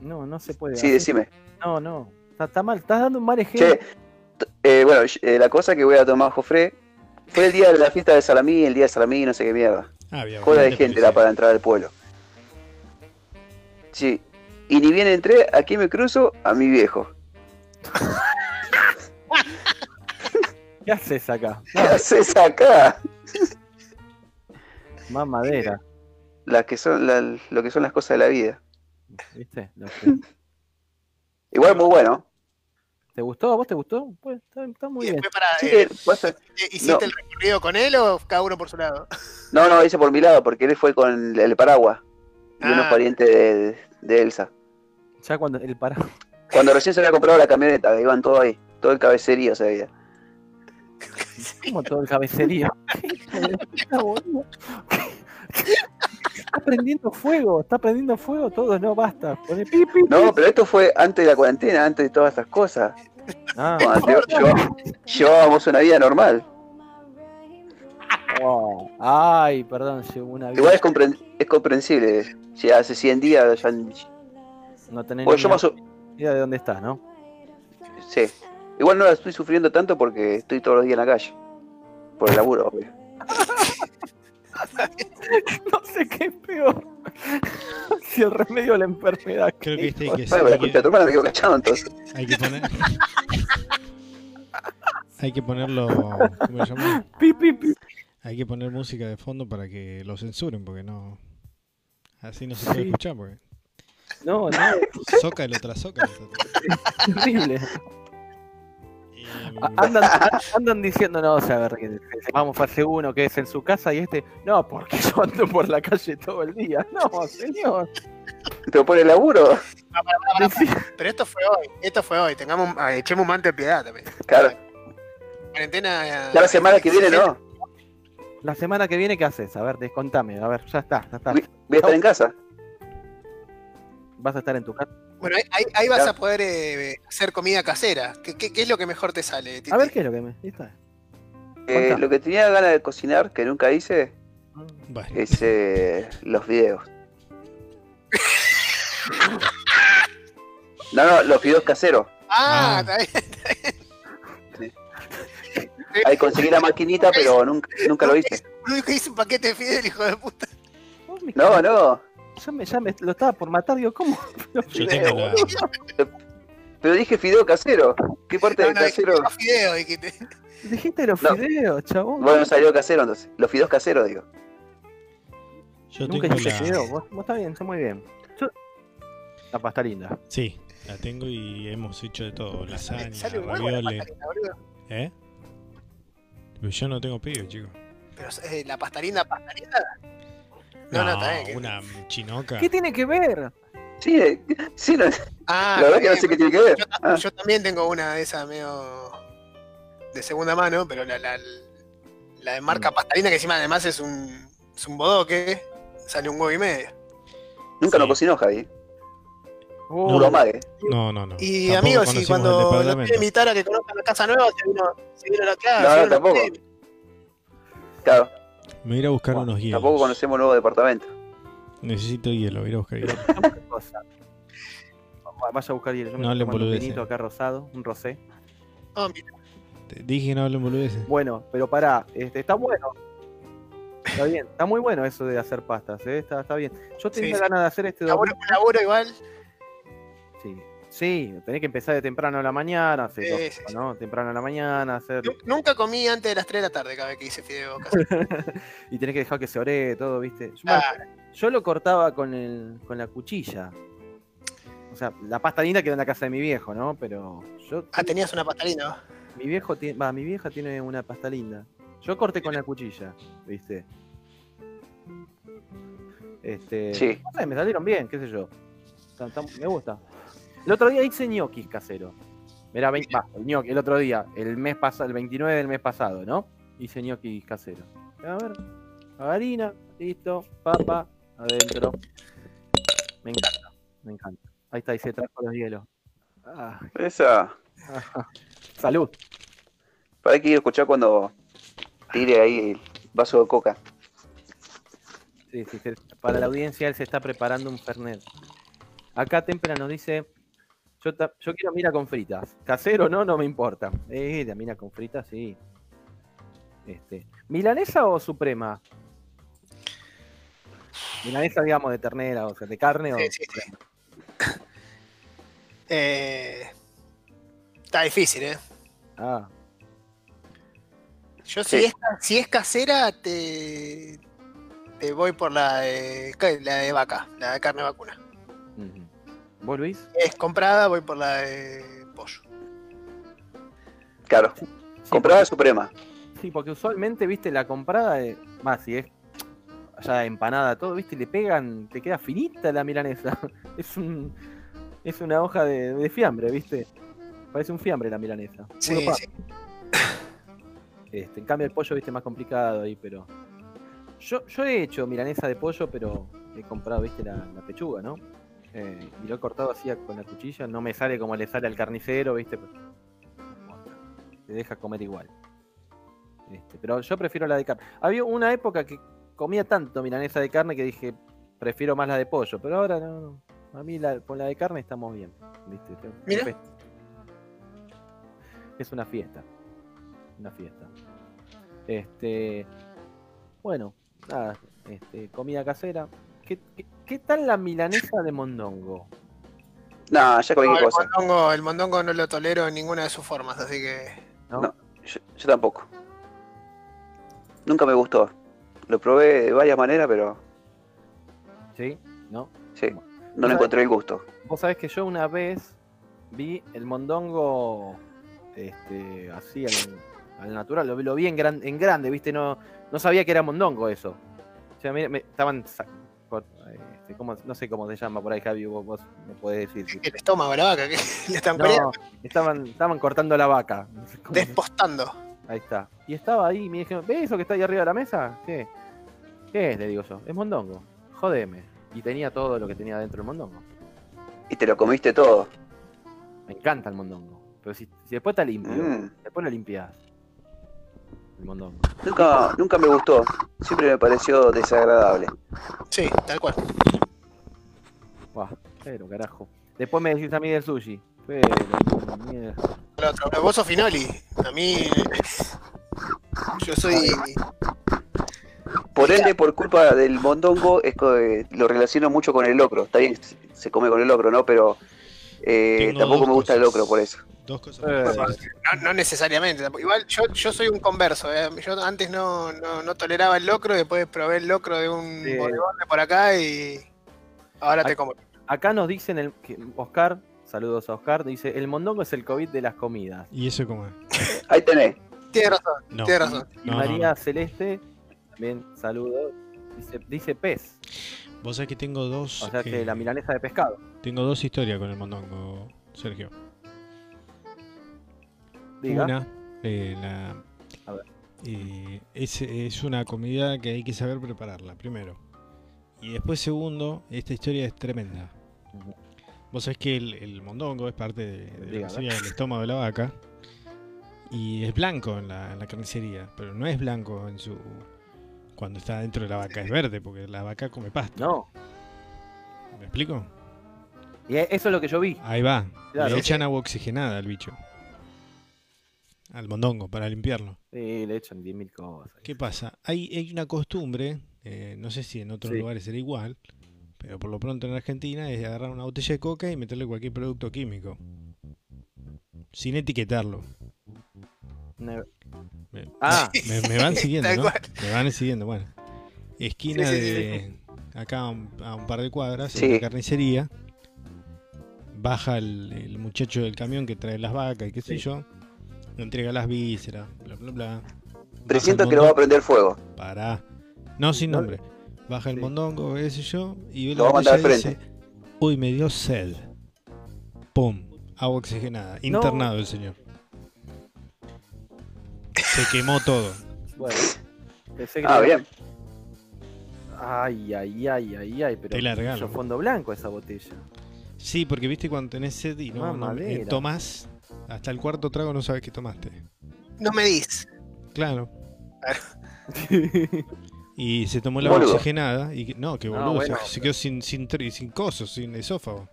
No, no se puede. Sí, decime. No, no. Está, está mal. Estás dando un mal ejemplo. Che, eh, bueno, eh, la cosa que voy a Tomás Jofré fue el día de la fiesta de Salamí, el día de Salamí, no sé qué mierda. Ah, Joda de gente era para entrar al pueblo. Sí. Y ni bien entré, aquí me cruzo a mi viejo. [laughs] ¿Qué haces acá? [laughs] ¿Qué haces acá? [laughs] Más madera, Las que son la- lo que son las cosas de la vida. ¿viste? Igual muy bueno. ¿Te gustó? ¿A vos te gustó? Pues está, está muy Y bien. después para, Sí, eh, pasa- ¿Hiciste no. el recorrido con él o cada uno por su lado? [laughs] No, no, hice por mi lado, porque él fue con el paraguas y unos Ah. parientes de, de Elsa. Ya cuando el para. Cuando recién se había comprado la camioneta, que iban todo ahí, todo el cabecerío se veía. Como todo el cabecerío. [laughs] Está prendiendo fuego, está prendiendo fuego todo, no basta. Poné pi, pi, No, pero esto fue antes de la cuarentena, antes de todas estas cosas. Ah, [laughs] llevábamos una vida normal. oh. Ay, perdón, una Igual es, compren- es comprensible. Si hace 100 días ya... No tenés Porque ni yo idea de dónde estás, ¿no? Sí. Igual no la estoy sufriendo tanto porque estoy todos los días en la calle. Por el laburo, obvio. [laughs] No sé qué es peor. si el remedio o la enfermedad. Creo que este hay que, Bueno, hay que, hermana me quedo cachado entonces. hay que poner. hay que ponerlo. ¿Cómo se llama? Pi, pi, pi. Hay que poner música de fondo para que lo censuren, porque no. Así no se puede Sí. escuchar, porque. No, no, Zócalo tras zócalo. terrible. [laughs] Andan, andan diciendo, no, o sea, a ver, que vamos fase 1, que es en su casa, y este, no, porque yo ando por la calle todo el día. No, señor. Por el laburo, Pero esto fue hoy, esto fue hoy. Tengamos, ah, echemos un de piedad también. claro. Cuarentena. eh, la semana que viene no. La semana que viene, ¿qué haces? A ver, descontame. A ver, ya está, ya está. Voy a estar en casa. Vas a estar en tu casa. Bueno, ahí, ahí- ahí vas a poder eh, hacer comida casera. ¿Qué, qué, qué es lo que mejor te sale? Titi? A ver, ¿qué es lo que me. está. Eh, lo que tenía ganas de cocinar, que nunca hice, Vale. es eh, los videos. [laughs] No, no, los videos caseros. Ah, Ah. está bien. Ahí conseguí la maquinita, pero nunca, nunca lo hice. Que hice un paquete de fidel, hijo de puta. No, no. Ya me, ya me lo estaba por matar, digo, ¿cómo? [laughs] Yo tengo la. Pero dije fideo casero. ¿Qué parte No, de no, dijiste casero? los fideos, dijiste. Dijiste los No. videos, chabón. Bueno, salió casero entonces. Los fideos caseros, digo. Yo Nunca tengo la. video. Vos, vos está bien, está muy bien. Yo- La pasta linda. Sí, la tengo y hemos hecho de todo. Lasaña, Sale ravioles. boludo. ¿Eh? Pero yo no tengo pibe, chicos. Pero eh, la pastarina, pastarina. No, no, que- Una chinoca. ¿Qué tiene que ver? Sí, eh, sí, no- Ah, la verdad que no sé qué tiene que ver. Yo, Ah, yo también tengo una de esas medio de segunda mano, pero la, la, la de marca Mm. pastarina, que encima además es un, es un bodoque, sale un huevo y medio. nunca Sí. lo cocinó, Javi. Uh, Puro mague. No, no, no. Y Tampoco amigos, si cuando lo quieren invitar a que conozcan la casa nueva, se vino, se vino la casa. No, la tampoco. Claro, Me voy a ir a buscar Bueno, unos hielos. tampoco conocemos nuevo departamento. Necesito hielo, voy a ir a buscar hielo. [laughs] Vaya a buscar hielo. Yo me No hablen un boludeces. vinito acá rosado, un rosé. Oh, mira, Te dije que no hablen boludeces. Bueno, pero pará, este, está bueno. Está bien, está muy bueno eso de hacer pastas, ¿eh? está, está bien. Yo tenía sí. ganas de hacer este laburo, domingo. un laburo igual. Sí, tenés que empezar de temprano a la mañana, hacer Sí, sí, sí. ¿no? Temprano a la mañana, hacer Nu- Nunca comí antes de las 3 de la tarde cada vez que hice fideo [laughs] y tenés que dejar que se ore todo, ¿viste? Yo, Ah, lo cortaba con el, con la cuchilla. O sea, la pasta linda quedó en la casa de mi viejo, ¿no? Pero yo ah, tenías una pastarina. mi viejo tiene, va, mi vieja tiene una pasta linda. Yo corté con la cuchilla, ¿viste? Este, Sí. no sé, me salieron bien, qué sé yo. Me gusta. El otro día hice ñoquis casero. Era vein- va, el ñoqui, el otro día, el mes pasado, el 29 del mes pasado, ¿no? Hice ñoquis casero. A ver, harina, listo, papa, adentro. Me encanta, me encanta. Ahí está, y se trajo los hielos. Ah, Esa. [laughs] salud. Para que escuchar cuando tire ahí el vaso de coca. Sí, sí, sí. Para la audiencia él se está preparando un Fernet. Acá Tempera nos dice, yo, ta- yo quiero mira con fritas. Casero no, no me importa. Eh, la mira con fritas, sí. Este, ¿Milanesa o suprema? Milanesa, digamos, de ternera, o sea, de carne o... Sí, sí. [coughs] Eh, está difícil, ¿eh? Ah. Yo si, es, si es casera, te, te voy por la de, la de vaca, la de carne vacuna. Ujú. ¿Vos, Luis? Es comprada, voy por la de pollo. Claro, Sí, comprada porque- suprema. Sí, porque usualmente, viste, la comprada, más si es ya empanada todo, viste, le pegan, te queda finita la milanesa. [laughs] Es un es una hoja de, de fiambre, viste. Parece un fiambre la milanesa. Sí, sí. [coughs] Este, en cambio el pollo, viste, más complicado ahí, pero. Yo, yo he hecho milanesa de pollo, pero he comprado, viste, la, la pechuga, ¿no? Eh, y lo he cortado así con la cuchilla, no me sale como le sale al carnicero, viste. pero Te deja comer igual. Este, pero yo prefiero la de carne. Había una época que comía tanto milanesa de carne que dije, prefiero más la de pollo, pero ahora no. no. A mí la- con la de carne estamos bien. ¿viste? Te- Mira. Es una fiesta. Una fiesta. Este. Bueno, nada. Este, comida casera. ¿Qué, qué, qué tal la milanesa de mondongo? No, ya No, cualquier el, cosa. mondongo, el mondongo no lo tolero en ninguna de sus formas, así que. ¿no? No. Yo, yo tampoco. Nunca me gustó. Lo probé de varias maneras, pero ¿Sí? ¿No? sí, no le encontré el gusto. Vos sabés que yo una vez vi el mondongo este, así al, al natural, lo, vi- lo vi en, gran- en grande, ¿viste? No, no sabía que era mondongo eso. O sea, me, me- estaban. por- este, ¿cómo- no sé cómo se llama por ahí, Javi, vos, vos me podés decir. [laughs] El estómago, la vaca, que [laughs] le están No, peleando, estaban, estaban cortando la vaca. Despostando. Ahí está. Y estaba ahí y me dijeron, ¿ves eso que está ahí arriba de la mesa? ¿Qué? ¿Qué es? Le digo yo. Es mondongo. Jodeme. Y tenía todo lo que tenía dentro el mondongo. Y te lo comiste todo. Me encanta el mondongo. Pero si, si después está limpio, Mm. después lo limpias. El mondongo. Nunca, nunca me gustó. Siempre me pareció desagradable. Sí, tal cual. Buah, pero carajo. Después me decís a mí del sushi. Pero, mierda. El otro. Pero vos sos Finoli. A mí. Yo soy. Por ende, por culpa del mondongo, es que lo relaciono mucho con el locro. Está bien, se come con el locro, ¿no? Pero eh, tampoco me gusta el locro por eso. Dos cosas. Eh. No, no necesariamente. tampoco. Igual yo, yo soy un converso. ¿eh? Yo antes no, no, no toleraba el locro, después probé el locro de un Sí. bodegón de por acá y. Ahora te como. Acá nos dicen, el, que Oscar, saludos a Oscar, dice, el mondongo es el COVID de las comidas. ¿Y eso cómo es? [laughs] Ahí tenés. Tienes razón, No. tienes razón. Y No, María no. Celeste, también saludos, dice, dice pez. Vos sabés que tengo dos. O sea que eh, la milanesa de pescado. Tengo dos historias con el mondongo, Sergio. Diga. Una, eh, la, A ver. eh, es, es una comida que hay que saber prepararla, primero. Y después, segundo, esta historia es tremenda. Vos sabés que el, el mondongo es parte de, la del estómago de la vaca. Y es blanco en la, en la carnicería, pero no es blanco en su cuando está dentro de la vaca, es verde, porque la vaca come pasto. No. ¿Me explico? Y e- eso es lo que yo vi. Ahí va. Claro. Le echan agua oxigenada al bicho. Al mondongo, para limpiarlo. Sí, le echan 10.000 cosas. ¿Qué pasa? Hay, hay una costumbre, eh, no sé si en otros Sí. lugares será igual, pero por lo pronto en Argentina es agarrar una botella de coca y meterle cualquier producto químico. Sin etiquetarlo. Me, Ah, [laughs] me- me van siguiendo, [laughs] ¿no? Me van siguiendo, bueno. Esquina Sí, sí, sí, de... Acá a un, a un par de cuadras, en la carnicería. Baja el, el muchacho del camión que trae las vacas y qué sé yo. Entrega las vísceras, bla, bla, bla. Presiento que lo va a prender fuego. Pará. No, sin No, nombre. Baja el sí. mondongo, qué sé yo, y ve Lo la va a mandar al dice, uy, me dio sed. Pum, agua oxigenada. Internado el señor. Se quemó todo. bueno. Pensé que Ah, era- bien. Ay, ay, ay, ay, ay, pero Te la regalo. hizo fondo blanco esa botella. Sí, porque viste cuando tenés sed y no, no Mamadera. eh, tomás, hasta el cuarto trago no sabes que tomaste. No me dis. Claro. [laughs] [laughs] Y se tomó la Boludo. oxigenada y que- no, que No, boludo, bueno, se, se quedó sin, sin, sin cosos, sin esófago.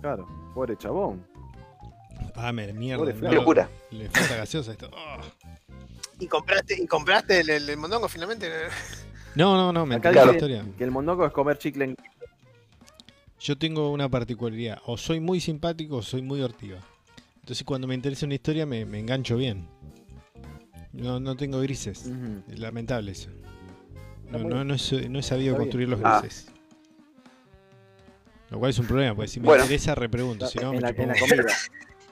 claro, pobre chabón. Ah, me mierda. Pobre no, locura. Le falta gaseosa esto. [laughs] ¿Y compraste, y compraste el, el- el mondongo finalmente? No, [laughs] no, no, me de la historia. que el mondongo es comer chicle en... Yo tengo una particularidad. O soy muy simpático o soy muy hortiva. Entonces cuando me interesa una historia me, me engancho bien. No, no tengo grises. Ujú. Es lamentable eso. No, no, no, he, no he sabido Está bien. construir los Ah. grises. Lo cual es un problema, porque si me Bueno. interesa repregunto, si no me en, la, en la comida.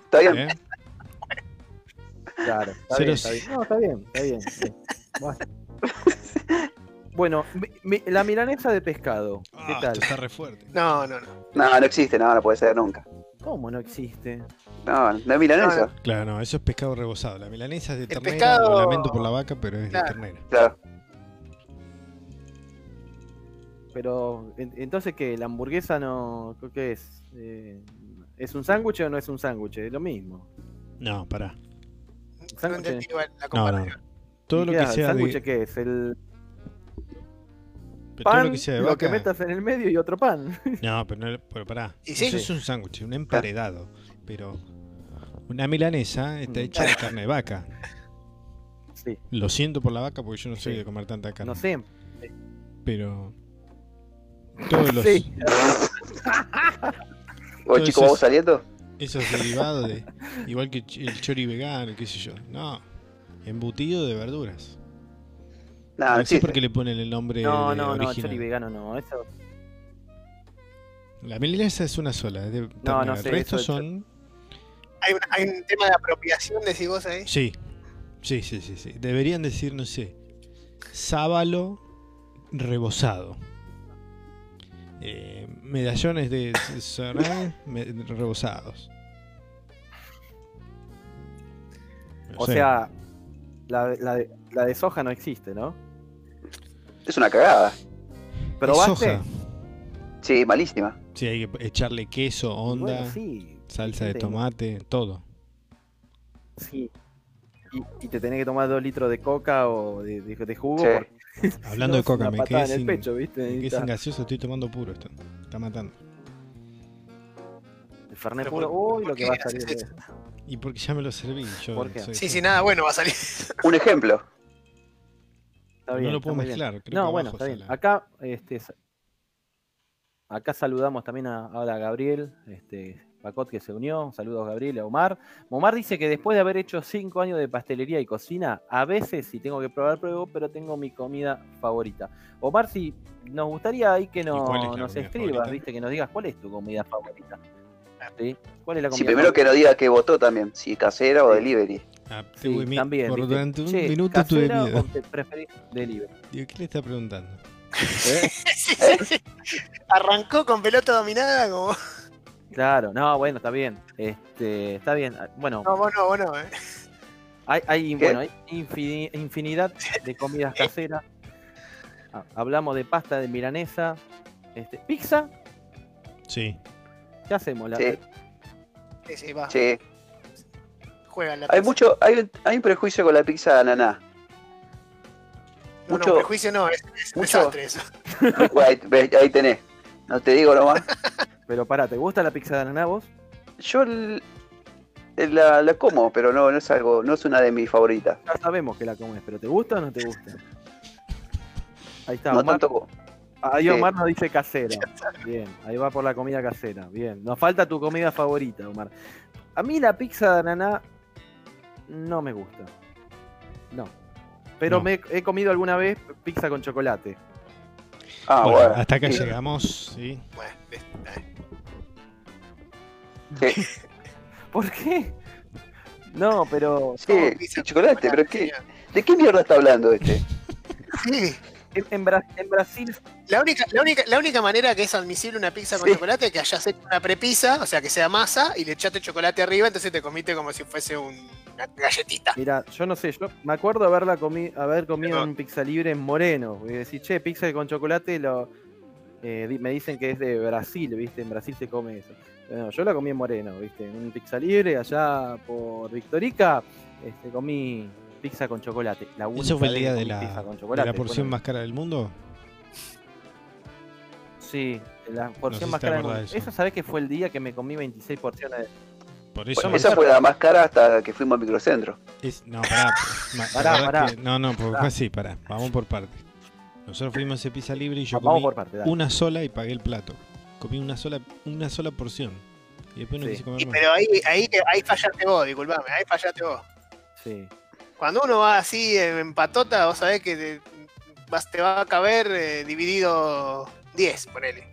Está bien. ¿Eh? Claro, está bien, está bien. No, está bien, está bien. bien. Bueno. Bueno, mi- mi- la milanesa de pescado, ¿qué Ah, tal? esto está re fuerte. No, no, no. No, no existe, no, no puede ser nunca. ¿Cómo no existe? No, no es milanesa. Claro, no, eso es pescado rebozado. La milanesa es de ternera, pescado- lo lamento por la vaca, pero es Claro. de ternera. Claro. Pero, en- entonces, ¿qué? ¿La hamburguesa no. ¿Qué es? Eh, ¿Es un sándwich o no es un sándwich? Es lo mismo. No, pará. No Sándwich. la No, no. Todo ¿Y lo qué que es? sea ¿Sándwich de, qué es? El pero todo pan, lo que sea de lo que metas en el medio y otro pan. No, pero, no, pero pará. ¿Y sí? Eso es un sándwich, un emparedado. Pero una milanesa está Mm. hecha de carne de vaca. sí, Lo siento por la vaca porque yo no soy Sí. de comer tanta carne. no sé. Pero todos los, Sí. [laughs] Todo chicos, eso vamos es- saliendo. esos derivados de igual que el chori vegano, qué sé yo. No, embutido de verduras. No, No, no sé por qué le ponen el nombre No, no, no, chori vegano no. Eso. La milanesa es una sola, es de no ternera. sé, el resto eso- son Hay, un- hay un tema de apropiación, decís vos ahí. Sí, sí, sí, sí, sí. Deberían decir, no sé, sábalo rebozado. Eh, medallones de rebozados. No O sé. sea, la, la de, la de soja no existe, ¿no? Es una cagada. ¿Es ¿Probaste? soja? Sí, malísima. Sí, hay que echarle queso, onda, bueno, sí. Salsa de tomate, todo. Sí. Y, y te tenés que tomar dos litros de coca o de, de- de jugo. Sí. porque [laughs] Hablando no, de coca, me quedé en sin, el pecho, ¿viste? me quedé sin gaseoso, estoy tomando puro esto. Está matando. El Fernet puro. por- Uy, ¿por lo que va a salir de? Y porque ya me lo serví. Yo ¿Por qué? soy- Sí, sí, nada bueno va a salir. [laughs] Un ejemplo. Está no lo puedo mezclar. creo No, que bueno, está bien. sale. Acá, este, acá saludamos también a, ahora a Gabriel, este, Pacot que se unió. Saludos Gabriel, a Omar. Omar dice que después de haber hecho cinco años de pastelería y cocina, a veces si tengo que probar, pruebo, pero tengo mi comida favorita. Omar, si nos gustaría ahí que nos escribas, favorita? viste, que nos digas cuál es tu comida favorita. ¿Sí? ¿Cuál es la comida Sí, primero favorita? que nos diga que votó también, si casera o delivery. Ah, Sí, tuve mi- también. por ¿viste? durante un Che, minuto tuve ¿casera miedo. o te preferís delivery? Digo, ¿qué le está preguntando? ¿Eh? [laughs] Arrancó con pelota dominada como. Claro, no, bueno, está bien. Este, está bien. Bueno, No, vos no, vos no, eh. hay, bueno, hay infini- infinidad de comidas [laughs] caseras. Ah, hablamos de pasta de milanesa. Este, pizza, Sí. ¿qué hacemos? La- Sí, Sí, sí, va. sí. Juega la Hay pizza. mucho, hay, un- hay un prejuicio con la pizza de ananá. No, mucho- no, prejuicio no, es, es un mucho- desastre eso. Bueno, [laughs] ahí, ahí tenés. No te digo nomás. [laughs] Pero pará, ¿te gusta la pizza de ananá vos? Yo el- el- la, la como, pero no, no es algo, no es una de mis favoritas. Ya sabemos que la comes, pero ¿te gusta o no te gusta? Ahí está, No Omar, tanto. ahí sí. Omar nos dice casera. Bien, ahí va por la comida casera. Bien, nos falta tu comida favorita, Omar. A mí la pizza de ananá no me gusta. No. Pero No. me he comido alguna vez pizza con chocolate. Ah, bueno, bueno. hasta acá Sí. llegamos, sí. Bueno, ves, eh. Sí, [laughs] ¿Por qué? No, pero sí, y chocolate, pero ¿qué, ¿de qué mierda está hablando este? Sí. [laughs] en, en Bra- en Brasil La única, la, única, la única manera que es admisible una pizza con Sí. chocolate es que hayas hecho una prepizza, o sea, que sea masa, y le echaste chocolate arriba, entonces te comiste como si fuese un- una galletita. Mira, yo no sé, yo me acuerdo haberla comi haber comido No. en pizza libre en Moreno. Y decir, che, pizza con chocolate, lo, eh, me dicen que es de Brasil, ¿viste? En Brasil se come eso. No, yo la comí en Moreno, ¿viste? En un pizza libre allá por Victorica, este, comí pizza con chocolate. La única ¿Eso fue el vez día que de la, de la porción más cara del mundo? Sí, la porción si más cara del mundo. eso. Eso sabés que fue el día que me comí 26 porciones de... Por eso. Bueno, Esa fue la más cara hasta que fuimos al microcentro. es- no, pará. ma- Pará, [laughs] pará. que- no, no, porque Pará. fue así, pará. Vamos por partes. Nosotros fuimos a pizza libre y yo Vamos comí por parte, dale. una sola y pagué el plato. Comí una sola, una sola porción. Y después no Sí. quise comer Y- más. pero ahí, ahí, ahí fallaste vos, disculpame, ahí fallaste vos. Sí. Cuando uno va así en patota, vos sabés que te, vas- te va a caber eh, dividido 10, ponele.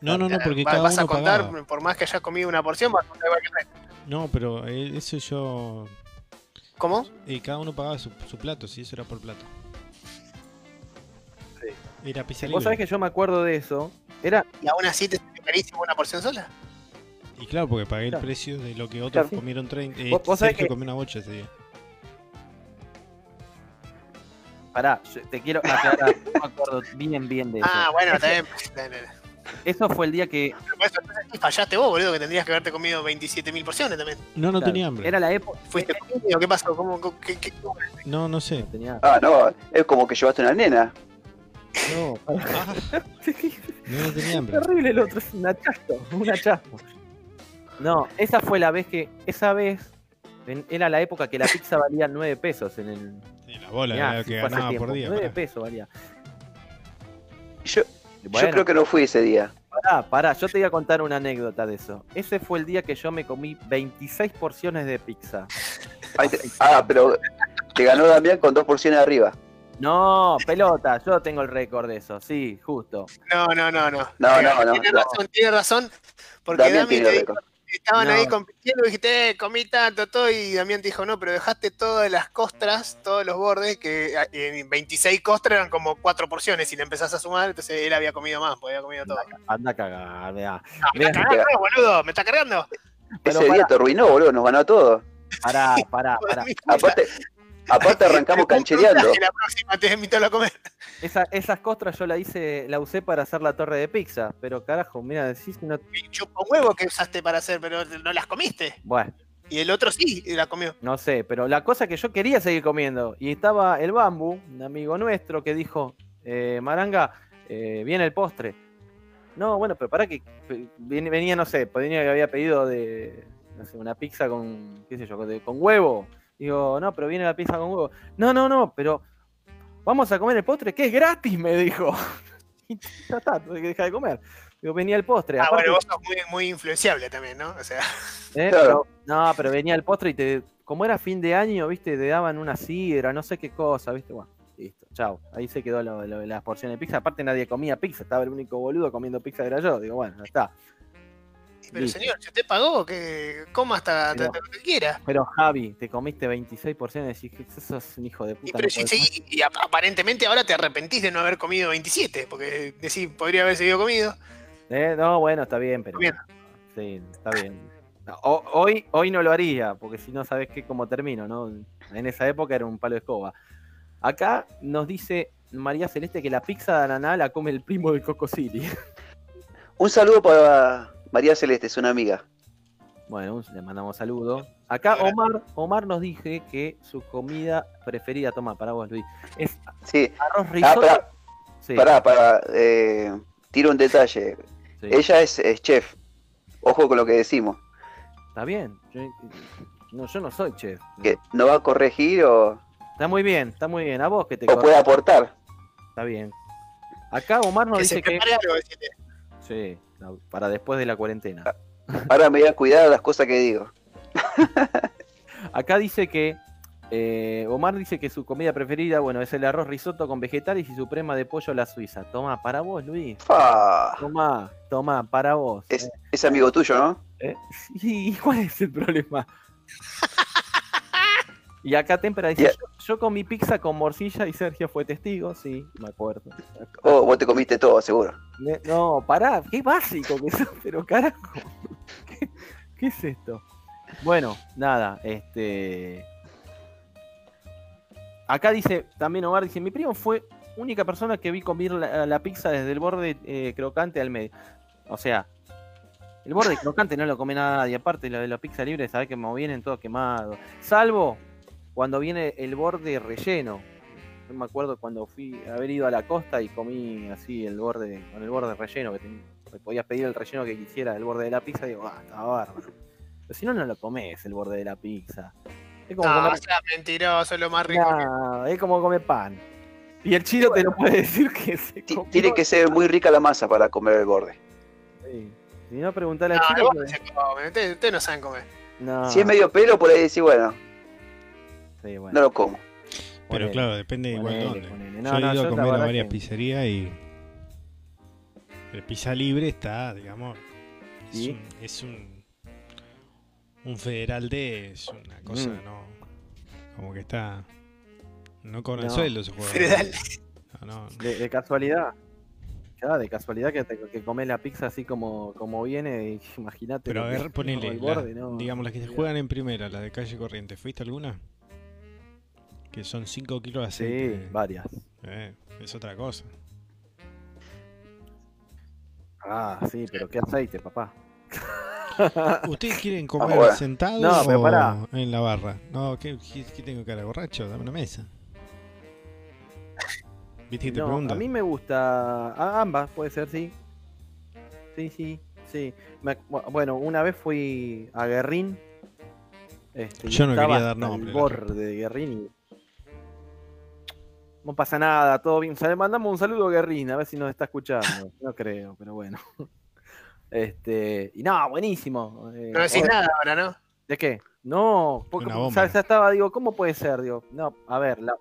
No, no, no, porque cada vas a uno contar, pagaba. por más que hayas comido una porción, vas a contar igual que el resto. No, pero eh, eso yo... ¿Cómo? eh, cada uno pagaba su, su plato, sí, eso era por plato. Era pizza Vos sabés libre. que yo me acuerdo de eso. Era, ¿Y aún así te salió carísimo una porción sola? Y claro, porque pagué Claro. el precio de lo que otros Claro, sí. comieron 30. Eh, Vos- vos sabés que- comió una bocha ese día. pará, yo te quiero aclarar, [laughs] no me acuerdo bien, bien de eso. Ah, bueno, está bien. Eso fue el día que Pero por eso, fallaste vos, boludo, que tendrías que haberte comido 27.000 porciones también. No, no claro, tenía hambre. Era la época. ¿Fuiste comido? ¿Qué pasó? ¿Cómo, cómo- qué, qué-? No, no sé. No tenía. Ah, no, es como que llevaste una nena. No, Ah, [laughs] no, no tenía hambre. terrible el otro, es un hachazo, un hachazo. No, esa fue la vez que, esa vez, en- era la época que la pizza valía 9 pesos en el... Sí, la bola era que ganaba tiempo, por día. 9 pará. pesos valía. Yo, Bueno, yo creo que no fui ese día. pará, pará, yo te voy a contar una anécdota de eso. Ese fue el día que yo me comí 26 porciones de pizza. Te- ah, pero te ganó Damián con dos porciones arriba. No, pelota, yo tengo el récord de eso, sí, justo. No, no, no, no. No, no, no, Tiene no. razón, tiene razón. Porque Damián Dami tiene te dijo, estaban No. ahí compitiendo y dijiste, eh, comí tanto, todo. Y Damián te dijo, no, pero dejaste todas las costras, todos los bordes, que eh, en 26 costras eran como 4 porciones. Y le empezás a sumar, entonces él había comido más, porque había comido todo. Anda a cagar, vea. Ah, me está cargando, boludo, me está cargando. Pero Ese día te arruinó, boludo, nos ganó a todos. Pará, pará, pará. [laughs] Aparte, aparte [laughs] arrancamos canchereando. La próxima te invito a comer. Esa- esas costras yo la hice, la usé para hacer la torre de pizza, pero carajo, mira, decís no. Y chupa huevo que usaste para hacer, pero no las comiste. Bueno, Y el otro sí, y la comió. no sé, pero la cosa que yo quería seguir comiendo, y estaba el bambu, un amigo nuestro, que dijo, eh, Maranga, eh, viene el postre. No, bueno, pero para que venía, no sé, venía que había pedido de, no sé, una pizza con, qué sé yo, con, de- con huevo. Digo, no, pero viene la pizza con huevo. No, no, no, pero vamos a comer el postre, que es gratis, me dijo. [laughs] Y ya está, tuve que dejar de comer. Digo, venía el postre. Ah, aparte- bueno, vos sos muy, muy influenciable también, ¿no? O sea, [laughs] ¿Eh? Claro. No, pero venía el postre y te, como era fin de año, viste, te daban una sidra, no sé qué cosa, viste, bueno, listo, chao. Ahí se quedó lo- lo- las porciones de pizza. Aparte nadie comía pizza, estaba el único boludo comiendo pizza era yo. Digo, bueno, ya está. Pero Listo. señor, si usted pagó, que coma hasta, hasta Pero- lo que quiera. Pero Javi, te comiste 26 porciones y decís que sos un hijo de puta. Y, pero no si seguí- y aparentemente ahora te arrepentís de no haber comido 27, porque decís, podría haber seguido comido. Eh, No, bueno, está bien, pero. Bien. Sí, está bien. Hoy, hoy no lo haría, porque si no sabes qué cómo termino, ¿no? En esa época era un palo de escoba. Acá nos dice María Celeste que la pizza de ananá la come el primo del Coco City. Un saludo para María Celeste, es una amiga. Bueno, le mandamos saludos. Acá Omar, Omar nos dice que su comida preferida, toma para vos Luis, es Sí, arroz ah, risotto. pará, Sí, pará, pará, eh, tiro un detalle. sí. Ella es, es chef. Ojo con lo que decimos. Está bien. Yo, no, yo no soy chef. No va a corregir o, Está muy bien, está muy bien. A vos que te o puede aportar. Está bien. Acá Omar nos que dice se que. algo. Sí, no, para después de la cuarentena. Ahora me voy a cuidar las cosas que digo. [laughs] Acá dice que. eh, Omar dice que su comida preferida, bueno, es el arroz risotto con vegetales y su prema de pollo a la suiza. Toma, para vos, Luis. Fa, Toma, toma, para vos. es, es amigo tuyo, ¿no? ¿Eh? [laughs] ¿Y cuál es el problema? [laughs] Y acá Tempera dice, yo, yo comí pizza con morcilla y Sergio fue testigo, sí, me acuerdo. Oh, vos te comiste todo, seguro. No, pará, qué básico que sos, pero carajo. [laughs] ¿Qué, qué es esto? Bueno, nada, este. Acá dice, también Omar dice, mi primo fue única persona que vi comer la, la pizza desde el borde eh, crocante al medio. O sea, el borde crocante no lo come nadie. Aparte, lo de la pizza libre, sabes que me vienen todos quemados. Salvo cuando viene el borde relleno. Yo me acuerdo cuando fui a haber ido a la costa y comí así el borde, con el borde relleno, que, que podías pedir el relleno que quisiera del borde de la pizza, digo, ah, estaba bárbaro. Pero si no, no lo comes el borde de la pizza. Es como, No, comer, sea mentiroso, es lo más rico. que- No, es como comer pan. Y el chino te lo puede decir que se comió- Tiene que ser muy rica la masa para comer el borde. Sí, Si no, preguntale a No, igual que- se come, Ustedes, ustedes no saben comer. No, Si es medio pelo, por ahí decís, bueno, sí, bueno, no lo como. Pero ponele. claro, depende igual ponele, dónde. ponele. Yo No, he no, ido yo a comer a varias que- pizzerías y. El pizza libre está, digamos. Es un. Es un, un federal de. Es una cosa, Mm. ¿no? Como que está. No con el sueldo se juega. Federal. No, no. De, de casualidad. Claro, de casualidad que, te, que comes la pizza así como, como viene, imagínate. Pero a ver, ponele. el la- borde, ¿no? digamos, las que se juegan en primera, las de calle corriente. ¿Fuiste alguna? Que son 5 kilos de Sí, aceite. varias. Eh, es otra cosa. Ah, sí, pero qué aceite, papá. [laughs] ¿Ustedes quieren comer bueno. sentados No, pero o pará. en la barra? No, ¿qué, tengo cara borracho? Dame una mesa. ¿Viste que te No, pregunto? a mí me gusta. a- ambas, puede ser, sí. Sí, sí, sí. Me bueno, una vez fui a Guerrín. Este, Yo no quería dar nombre, borde de Guerrín y. No pasa nada, todo bien. Le mandamos un saludo a Guerrín, a ver si nos está escuchando. [laughs] No creo, pero bueno. [laughs] Este, y no, buenísimo. eh, No decís nada ahora, ¿no? ¿De qué? No, porque ya estaba, digo, ¿cómo puede ser? Digo, no, a ver, la,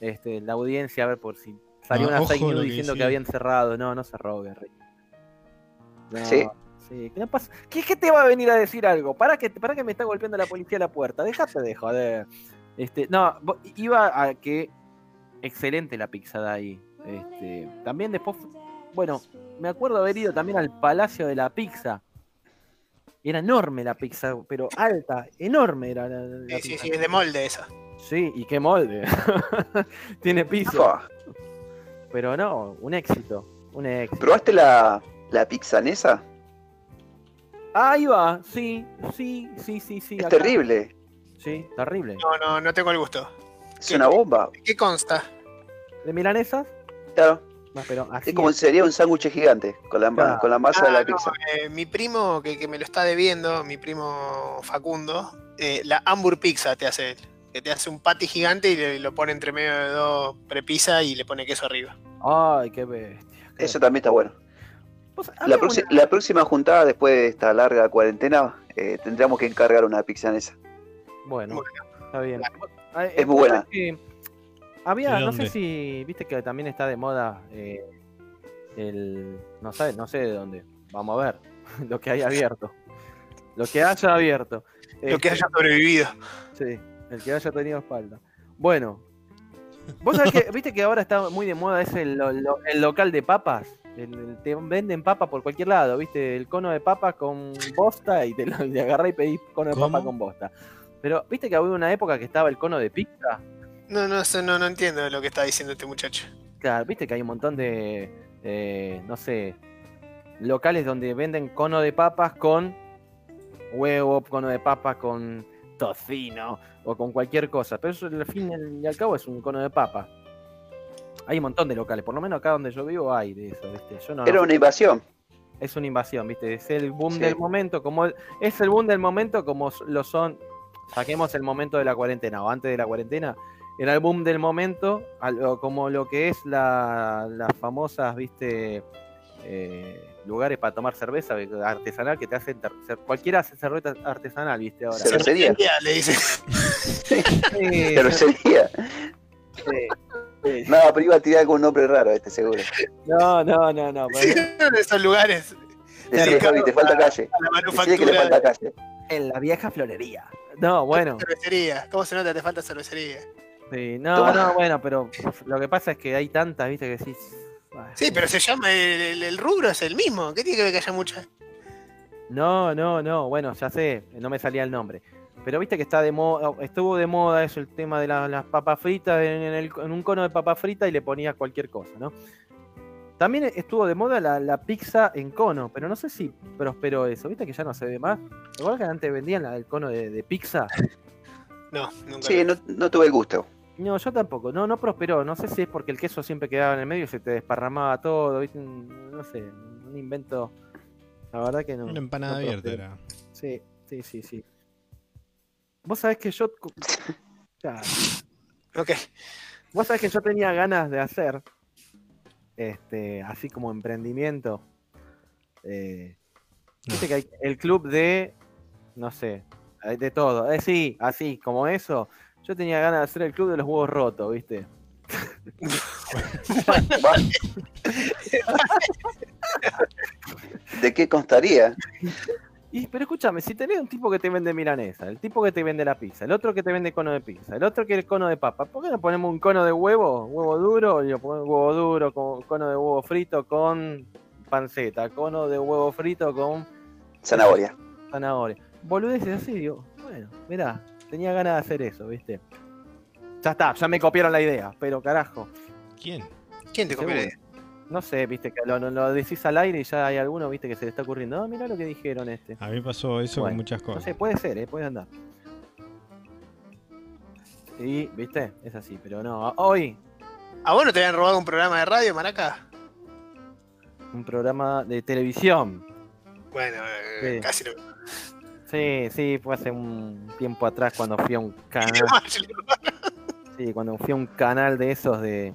este, la audiencia, a ver por si salió No, una fake news diciendo que habían cerrado. No, no cerró, Guerrero. No, ¿Sí? sí, ¿qué, no pasa? ¿Qué, qué te va a venir a decir algo? ¿Para que, para que me está golpeando la policía a la puerta? Déjate de joder. Este, no, iba a que excelente la pizza de ahí. Este, también después, bueno, me acuerdo haber ido también al Palacio de la Pizza. Era enorme la pizza, pero alta, enorme era la, la Sí, sí, pizza. sí, es de molde esa. Sí, y qué molde. [laughs] Tiene piso. Pero no, un éxito. Un éxito. ¿Probaste la, la pizza Nesa? Ahí va, sí, sí, sí, sí, sí. Es acá. terrible. Sí, terrible. No, no, no tengo el gusto. Es una bomba. ¿Qué consta? ¿De milanesas? Claro. No, pero así Es como es. sería un sándwich gigante con la, Claro. con la masa de Ah, la no, pizza. eh, mi primo, que, que me lo está debiendo, mi primo Facundo, eh, la Hamburg Pizza te hace él. Que te hace un patty gigante y le- lo pone entre medio de dos prepizza y le pone queso arriba. Ay, qué bestia. qué- Eso también está bueno. Vos, La, una- la próxima juntada, después de esta larga cuarentena, eh, tendríamos que encargar una pizza Nesa. Bueno, Bueno. está bien. Ah, Es muy buena. que Había, ¿De no sé si, viste que también está de moda eh, el, no sé, no sé de dónde. Vamos a ver [laughs] lo que haya abierto, lo que haya abierto. Lo que Este, haya sobrevivido. Sí, el que haya tenido espalda. Bueno, vos sabés que, viste que ahora está muy de moda es el, el local de papas. El- el- te venden papas por cualquier lado, viste, el cono de papas con bosta y te lo y agarrás y pedís cono de ¿Cómo? papa con bosta. Pero viste que había una época que estaba el cono de pizza. No, no, no, no entiendo lo que está diciendo este muchacho. Claro, viste que hay un montón de, eh, no sé, locales donde venden cono de papas con huevo, cono de papas con tocino o con cualquier cosa. Pero eso al fin y al cabo es un cono de papa. Hay un montón de locales, por lo menos acá donde yo vivo hay de eso, ¿viste? Yo no, Era una invasión. es una invasión, ¿viste? Es el boom Sí. del momento, como el- es el boom del momento como lo son, saquemos el momento de la cuarentena o antes de la cuarentena, el boom del momento, como lo que es la, las famosas, ¿viste? Eh, lugares para tomar cerveza eh, artesanal que te hacen cualquiera hace cerveza artesanal, ¿viste? Ahora. Cervecería. Le dice. Sí, Cervecería. sí, sí. No, pero iba a tirar con un nombre raro este, seguro. No, no, no, no. pero- de [laughs] esos lugares. Javi, te falta calle. La que le manufactura. falta calle. En la vieja florería. No, bueno. Cervecería. ¿Cómo se nota? Te falta cervecería. Sí, no, Toma. no, bueno, pero lo que pasa es que hay tantas, ¿viste? Que decís. "Ay, Sí, pero se llama. El, el- el rubro es el mismo. ¿Qué tiene que ver que haya muchas? No, no, no, bueno, ya sé, no me salía el nombre. Pero viste que está de moda, estuvo de moda eso, el tema de la- las papas fritas en, el- en un cono de papa frita y le ponías cualquier cosa, ¿no? También estuvo de moda la, la pizza en cono, pero no sé si prosperó eso. ¿Viste que ya no se ve más? Igual que antes vendían la- el cono de, de pizza. [laughs] No, nunca. Sí, no, no tuve el gusto. No, yo tampoco. No, no prosperó. No sé si es porque el queso siempre quedaba en el medio y se te desparramaba todo. ¿viste? No sé, un invento. La verdad que no. Una empanada no abierta prosperó. era. Sí, sí, sí, sí. Vos sabés que yo. [laughs] Claro. Ok. Vos sabés que yo tenía ganas de hacer. Este, así como emprendimiento. eh, Viste que hay el club de, no sé, de todo. Eh, sí, así, como eso. Yo tenía ganas de hacer el club de los huevos rotos, ¿viste? [laughs] ¿De qué constaría? Y, pero escúchame, si tenés un tipo que te vende milanesa, el tipo que te vende la pizza, el otro que te vende cono de pizza, el otro que el cono de papa, ¿por qué no ponemos un cono de huevo, huevo duro, y huevo duro, con, cono de huevo frito con panceta, cono de huevo frito con Zanahoria. zanahoria? Boludeces así, digo, bueno, mirá, tenía ganas de hacer eso, ¿viste? Ya está, ya me copiaron la idea, pero carajo, ¿Quién? ¿Quién te copió la idea? No sé, viste, que lo, lo- decís al aire y ya hay alguno, viste, que se le está ocurriendo, ah, mirá lo que dijeron este. A mí pasó eso Bueno, con muchas No cosas. sé, puede ser, ¿eh? puede andar. Sí, viste, es así, pero no. Hoy, ¿A vos no te habían robado un programa de radio, Maraca? un programa de televisión. Bueno, eh, Sí. casi lo Sí, sí, fue hace un tiempo atrás cuando fui a un [laughs] canal. Sí, cuando fui a un canal de esos de,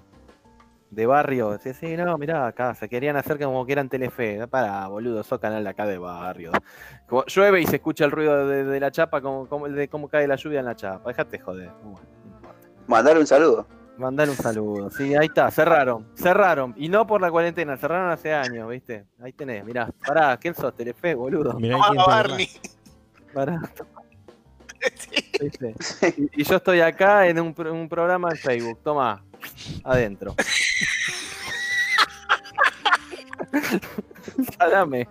de barrio. Sí, sí, no, mirá, acá se querían hacer como que eran Telefe. Para, boludo, sos canal de acá de barrio. Como llueve y se escucha el ruido de, de la chapa, como, como de cómo cae la lluvia en la chapa. Dejate joder. Bueno, no. Mandar un saludo. Mandar un saludo. Sí, ahí está, cerraron. Cerraron. Y no por la cuarentena, cerraron hace años, ¿viste? Ahí tenés, mirá. Pará, ¿quién sos? Telefe, boludo. Mirá Ah, Barney. Pará. [laughs] ¿viste? Y, y yo estoy acá en un, un programa en Facebook. Toma, adentro. [laughs] Salame.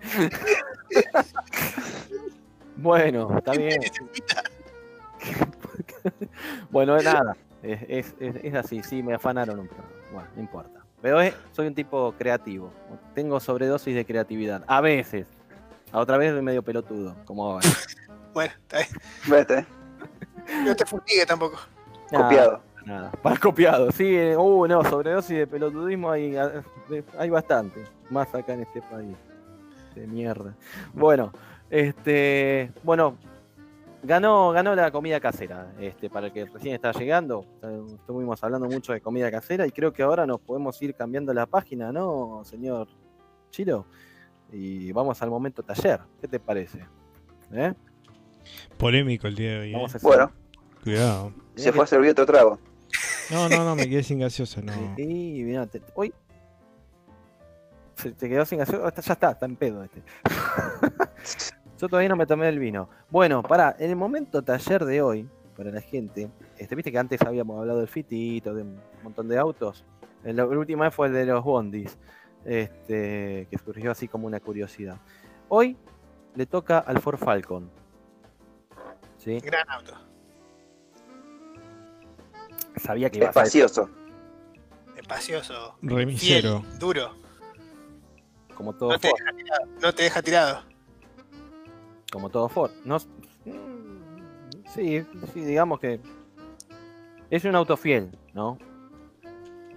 bueno, está bien. [laughs] Bueno, nada. Es, es- es- así, sí, me afanaron un poco. Bueno, no importa. Pero es- soy un tipo creativo. Tengo sobredosis de creatividad. A veces. A otra vez medio pelotudo, como ahora. [laughs] Bueno, está bien. Vete, No te fustigue tampoco. copiado. Nada, [laughs] para copiado, sí. eh, Uh, no, sobredosis de pelotudismo hay, ah, de- hay bastante. Más acá en este país. De mierda. Bueno, este. Bueno, ganó, ganó la comida casera. Este, para el que recién está llegando. eh, Estuvimos hablando mucho de comida casera y creo que ahora nos podemos ir cambiando la página, ¿no, señor Chilo? Y vamos al momento taller. ¿Qué te parece? ¿Eh? Polémico el día de hoy. ¿eh? Vamos a hacer- Bueno, Cuidado. se fue a servir otro trago. No, no, no, me quedé sin gaseosa, no. Sí, mirá, te- hoy se te quedó sin gaseosa, ya está, está en pedo este. [laughs] Yo todavía no me tomé el vino. Bueno, pará, en el momento taller de hoy, para la gente, este, viste que antes habíamos hablado del fitito, de un montón de autos. La última vez fue el de los bondis, este, que surgió así como una curiosidad. Hoy le toca al Ford Falcon. ¿Sí? Gran auto. Sabía que iba a ser Espacioso. Espacioso. Remisero. Fiel, duro. como todo No te, Ford. deja tirado, no te deja tirado. como todo Ford. No, sí, sí, digamos que es un auto fiel, ¿no?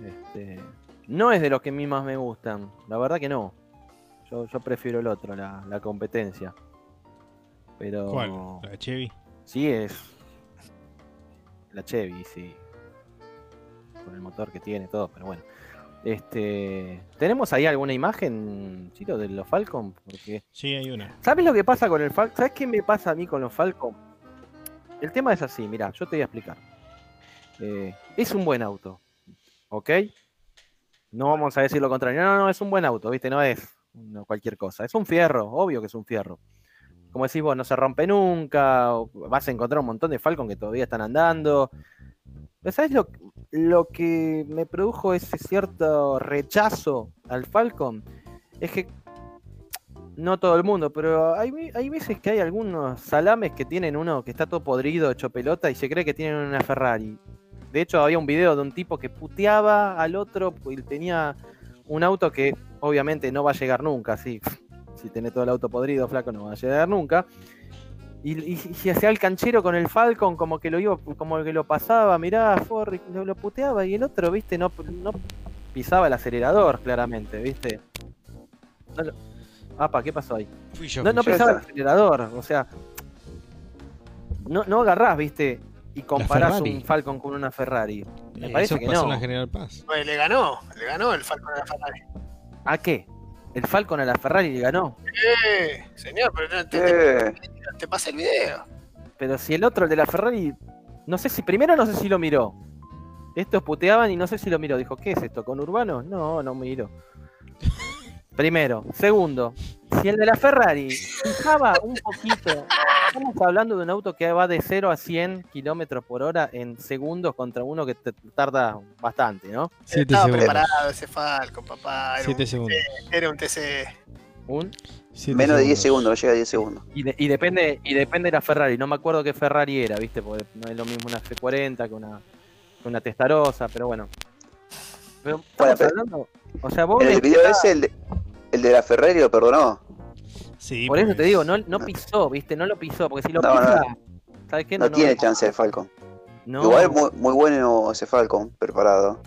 Este, no es de los que a mí más me gustan, la verdad que no. Yo, yo prefiero el otro, la, la competencia. Pero ¿Cuál? ¿La Chevy? sí es la Chevy, sí. Con el motor que tiene, todo, pero bueno. Este, ¿tenemos ahí alguna imagen, Chito, de los Falcon? Porque Sí, hay una. ¿Sabes lo que pasa con el Falcon? ¿Sabes qué me pasa a mí con los Falcon? El tema es así, mira, yo te voy a explicar. Eh, es un buen auto, ¿ok? No vamos a decir lo contrario. No, no, no, es un buen auto, ¿viste? No es no, cualquier cosa. Es un fierro, obvio que es un fierro. Como decís vos, no se rompe nunca. vas a encontrar un montón de Falcon que todavía están andando. ¿Sabes lo, lo que me produjo ese cierto rechazo al Falcon? Es que no todo el mundo, pero hay, hay veces que hay algunos salames que tienen uno que está todo podrido, hecho pelota, y se cree que tienen una Ferrari. De hecho, había un video de un tipo que puteaba al otro y tenía un auto que obviamente no va a llegar nunca, así. Si tiene todo el auto podrido, flaco, no va a llegar nunca. Y, y, y se hacía el canchero con el Falcon, como que lo iba, como que lo pasaba, mirá, Ford, y lo, lo puteaba, y el otro, viste, no, no pisaba el acelerador, claramente, viste. No lo- Apa, ¿qué pasó ahí? Fui yo. No, no pisaba el acelerador, o sea. No, no agarrás, viste, y comparás un Falcon con una Ferrari. Me Eh, parece eso que pasó no. en la General Paz. Pues le ganó, le ganó el Falcon a la Ferrari. ¿A qué? El Falcon a la Ferrari le ganó. Eh, señor, pero no, te, te- Eh, te pasa el video. Pero si el otro, el de la Ferrari, no sé si primero no sé si lo miró. Estos puteaban y no sé si lo miró. Dijo, ¿qué es esto? ¿Con Urbano? No, no miró. Primero. Segundo, si el de la Ferrari fijaba un poquito. Estamos hablando de un auto que va de 0 a 100 kilómetros por hora en segundos contra uno que te tarda bastante, ¿no? 7 Estaba segundos. preparado ese Falcon, papá. Era 7 un, segundos. era un TC. Un, Siete menos de 10 segundos, no llega a 10 segundos. y, de- y depende y depende de la Ferrari. No me acuerdo qué Ferrari era, ¿viste? Porque no es lo mismo una C40 que una, que una testarosa, pero bueno. Pero Bueno, pero- hablando. O sea, vos En el video ese, el de, el de la Ferrari lo perdonó. Sí, por eso te digo, no, no pisó, ¿viste? No lo pisó, porque si lo No, no, pisa, ¿sabes qué? No, tiene chance el Falcon. No. Igual es muy, muy bueno ese Falcon, preparado.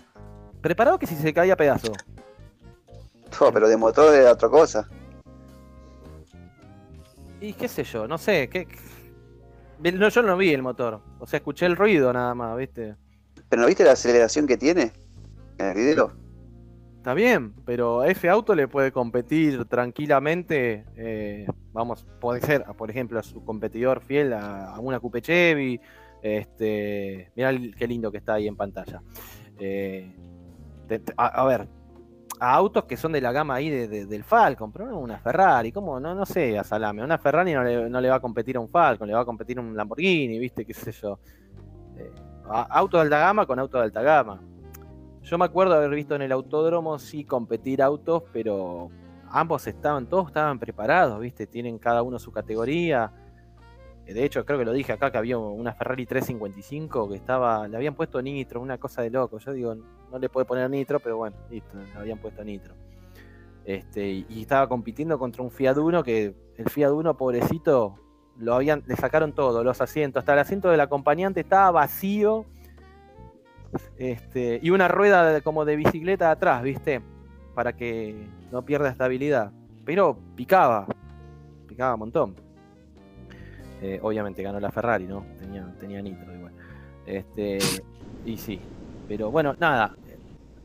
Preparado que si se caía a pedazo. Oh, pero de motor era otra cosa. Y qué sé yo, no sé, qué. No, yo no vi el motor. O sea, escuché el ruido nada más, ¿viste? ¿Pero no viste la aceleración que tiene en el video? Está bien, pero a ese auto le puede competir tranquilamente. eh, vamos, puede ser, por ejemplo, a su competidor fiel a, una Coupe Chevy. Este, mirá qué lindo que está ahí en pantalla. Eh, a, ver, a autos que son de la gama ahí de- de- del Falcon, pero no una Ferrari, ¿cómo? No, no sé, a Salame. Una Ferrari no le, no le va a competir a un Falcon, le va a competir a un Lamborghini, ¿viste? ¿Qué sé yo? Eh, a- auto de alta gama con auto de alta gama. Yo me acuerdo haber visto en el autódromo sí competir autos, pero ambos estaban, todos estaban preparados, ¿viste? Tienen cada uno su categoría. Eh, De hecho, creo que lo dije acá que había una Ferrari 355 que estaba, le habían puesto nitro, una cosa de loco. Yo digo, no le puede poner nitro, pero bueno, listo, le habían puesto nitro. Este, y, estaba compitiendo contra un Fiat Uno que el Fiat Uno, pobrecito, lo habían, le sacaron todo, los asientos, hasta el asiento del acompañante estaba vacío. Este, y una rueda de- como de bicicleta atrás, ¿viste? Para que no pierda estabilidad. Pero picaba, picaba un montón. Eh, obviamente ganó la Ferrari, ¿no? Tenía, tenía nitro igual. Este, y sí. Pero bueno, nada.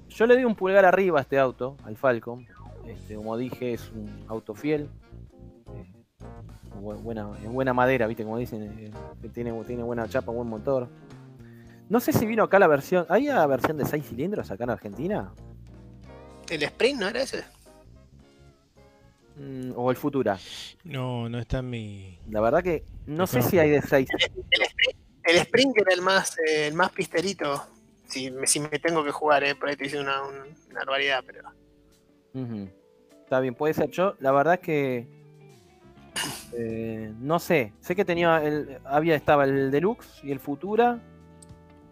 Yo le doy un pulgar arriba a este auto, al Falcon. Este, como dije, es un auto fiel. Eh, bu- buena, en buena madera, ¿viste? Como dicen, eh, tiene, tiene buena chapa, buen motor. No sé si vino acá la versión. ¿Hay una versión de 6 cilindros acá en Argentina? ¿El Sprint no era ese? Mm, o el Futura. No, no está en mi. La verdad que no sé si hay de 6. El Sprint, el Sprint era el más, eh, el más pisterito. Si, me- si me tengo que jugar, eh, por ahí te hice una, un- una barbaridad, pero. Está bien, puede ser. Yo, la verdad que. eh, no sé. Sé que tenía. El, había estaba el Deluxe y el Futura.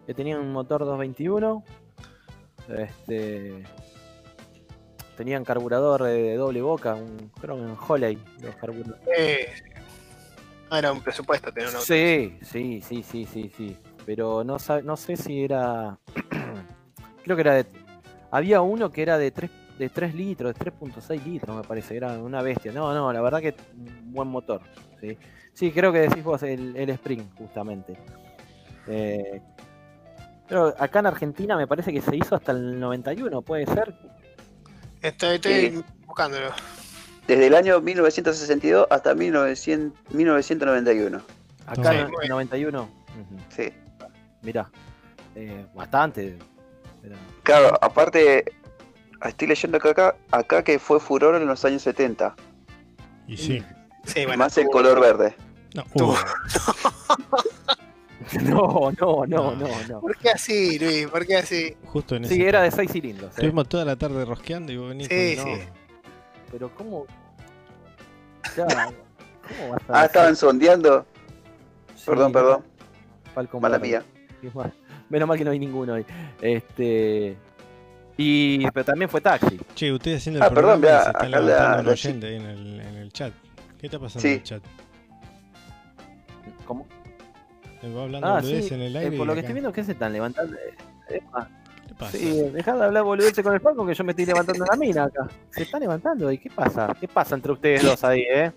Que tenían un motor 221. Este. Tenían carburador de doble boca, un, creo que un Holley. los carburadores. Eh, ah, era un presupuesto tener un auto. Sí, sí, sí, sí, sí, sí. Pero no, no sé si era. [clears throat] Creo que era de. Había uno que era de 3, de 3 litros, de 3.6 litros, me parece. Era una bestia. No, no, la verdad que un buen motor. Sí, sí creo que decís vos el, el Spring, justamente. Eh, pero acá en Argentina me parece que se hizo hasta el 91, puede ser. Estoy, estoy Sí. buscándolo. Desde el año 1962 hasta 1900 1991. Acá Sí, en el 91. Ujú, Sí. Mirá, eh, bastante. pero- Claro, aparte, estoy leyendo acá, acá, acá que fue furor en los años 70. Y sí. Sí, bueno. más el color verde. No. [laughs] [laughs] No, no, no, no, no. ¿Por qué así, Luis? ¿Por qué así? Justo en ese. Sí, era de 6 cilindros. ¿eh? Estuvimos toda la tarde rosqueando y vos venís Sí, con- sí. Pero ¿cómo? Ya, [laughs] ¿Cómo vas a Ah, decir? estaban sondeando. Sí, Perdón, perdón. Falcon Mala mía. [laughs] Menos mal que no hay ninguno hoy. Este. Y. Pero también fue taxi. Che, ustedes haciendo el Ah, perdón, programa vea, se está acá la- levantando la oyente ahí en el, en el chat. ¿Qué está pasando Sí. en el chat? ¿Cómo? Va hablando Ah, boludez sí. en el eh, aire. por lo que acá- estoy viendo, ¿qué se están levantando? Eh, ah, ¿Qué pasa? Sí, dejad de hablar boludeces con el Falcon que yo me estoy levantando la mina acá. Se está levantando y ¿qué pasa? ¿Qué pasa entre ustedes dos ahí, eh?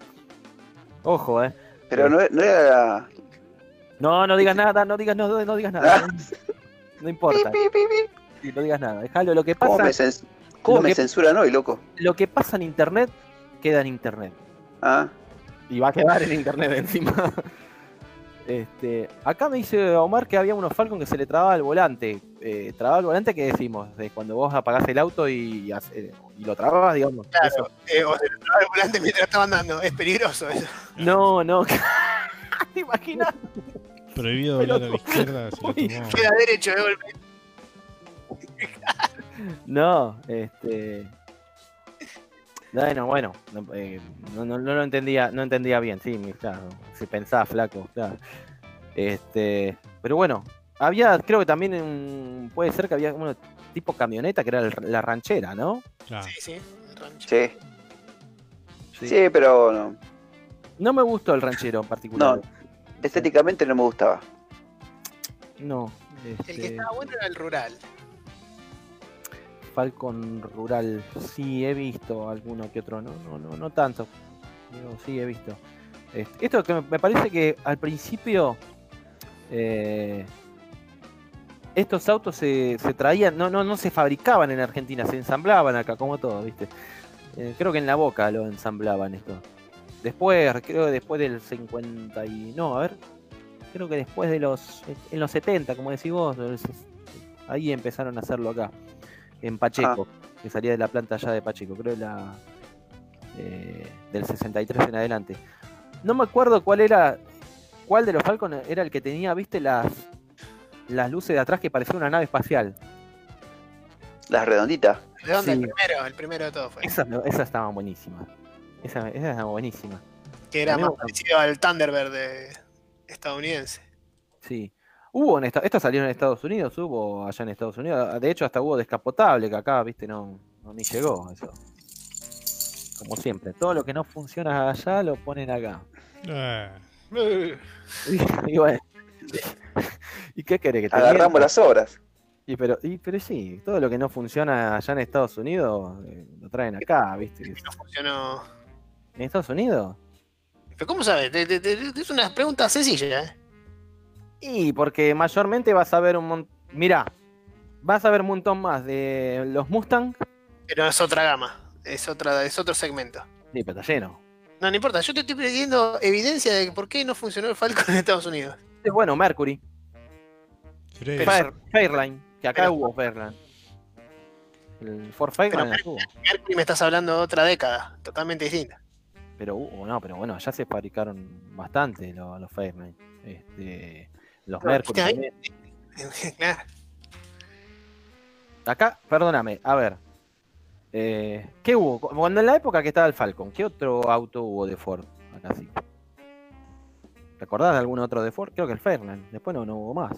Ojo, eh. Pero no, no era. No, no digas nada, no digas, no, no digas nada. No importa. Sí, no digas nada. Déjalo. Lo que ¿Cómo pasa me, cens- ¿Cómo me que- censuran hoy, loco? Lo que pasa en internet queda en internet. Ah, Y va a quedar en internet encima. Este, acá me dice Omar que había unos Falcon que se le trababa el volante. Eh, trababa el volante, ¿qué decimos? De cuando vos apagás el auto y, hace- y lo trababas, digamos. Claro, Eso. eh, o se lo traba el volante mientras estaba andando. Es peligroso eso. No, no. [laughs] ¿Te imaginas? Prohibido doblar a la izquierda. Queda derecho de golpe. No, este. Bueno, bueno, no, eh, no, no- no lo entendía, no entendía bien, sí, mi- claro, si pensaba flaco, claro. Este, pero bueno, había, creo que también un- puede ser que había uno tipo camioneta que era el- la ranchera, ¿no? Claro. Sí, sí. el rancho. sí. Sí, pero no. No me gustó el ranchero en particular. No. Estéticamente no me gustaba. No. El que este, estaba bueno era el rural. Falcon Rural, sí he visto alguno que otro, no, no, no, no tanto. Pero sí he visto. Este, esto que me- parece que al principio eh, estos autos se, se traían, no, no, no se fabricaban en Argentina, se ensamblaban acá, como todo, ¿viste? Eh, creo que en la boca lo ensamblaban esto. Después, creo que después del 50 y. No, a ver. Creo que después de los. En los 70, como decís vos, ahí empezaron a hacerlo acá. En Pacheco, que salía de la planta allá de Pacheco, creo la. eh, del 63 en adelante. No me acuerdo cuál era. ¿Cuál de los Falcon era el que tenía, viste, las. Las luces de atrás que parecía una nave espacial? Las redonditas. Redonda, Sí. el primero, el primero de todo fue. Esas, esas estaban buenísimas. Esas, esas estaban buenísimas. Que era más parecido al Thunderbird de estadounidense. Sí. Hubo en esta, esto salió en Estados Unidos, hubo allá en Estados Unidos. De hecho, hasta hubo descapotable, que acá, viste, no, no ni llegó eso. Como siempre, todo lo que no funciona allá lo ponen acá. Ah, Y, [laughs] y bueno. ¿Y qué querés que te Agarramos las obras. Y pero, y, pero sí, todo lo que no funciona allá en Estados Unidos eh, lo traen acá, viste. Y no funcionó. ¿En Estados Unidos? ¿Pero cómo sabes? Es una pregunta sencilla, ¿eh? Y porque mayormente vas a ver un montón. Mirá, vas a ver un montón más de los Mustang. Pero es otra gama. Es, otra, es otro segmento. Sí, pero está lleno. No, no importa. Yo te estoy pidiendo evidencia de por qué no funcionó el Falcon en Estados Unidos. Es bueno, Mercury. Fair- Fairline, que acá Pero- hubo Fairline. El Ford Fairline Pero-. Mercury me estás hablando de otra década. Totalmente distinta. Pero hubo, no, pero bueno, ya se fabricaron bastante los, los Fairline. Este, los No, Mercury también. [laughs] Claro. Acá, perdóname, a ver. Eh, ¿Qué hubo? Cuando en la época que estaba el Falcon, ¿qué otro auto hubo de Ford? Acá sí. ¿Te acordás de algún otro de Ford? Creo que el Fairline. Después no, no hubo más.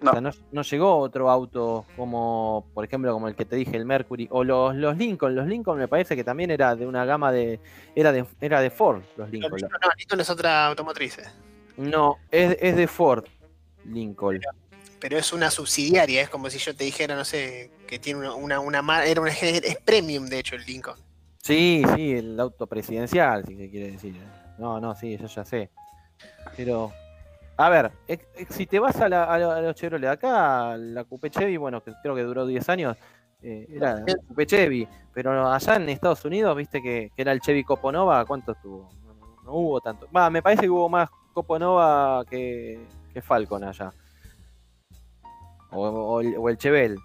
No. O sea, no, no llegó otro auto como, por ejemplo, como el que te dije, el Mercury. O los, los Lincoln. Los Lincoln me parece que también era de una gama de. Era de, era de Ford, los No, Lincoln. no, Lincoln es otra automotriz. eh. No, es, es de Ford, Lincoln. Pero es una subsidiaria. Es como si yo te dijera, no sé, que tiene una, una, una mar- Era una, es premium, de hecho, el Lincoln. Sí, sí, el auto presidencial, si se quiere decir. No, no, sí, yo ya sé. Pero, a ver, ex- ex- si te vas a, la- a lo- a los Chevrolet, acá la Coupe Chevy, bueno, que creo que duró 10 años, eh, era la Coupe Chevy, pero allá en Estados Unidos, viste que, que era el Chevy Coponova, ¿cuánto estuvo? No- no hubo tanto. Va, me parece que hubo más Coponova que, que Falcon allá. O, o el, o el Chevel,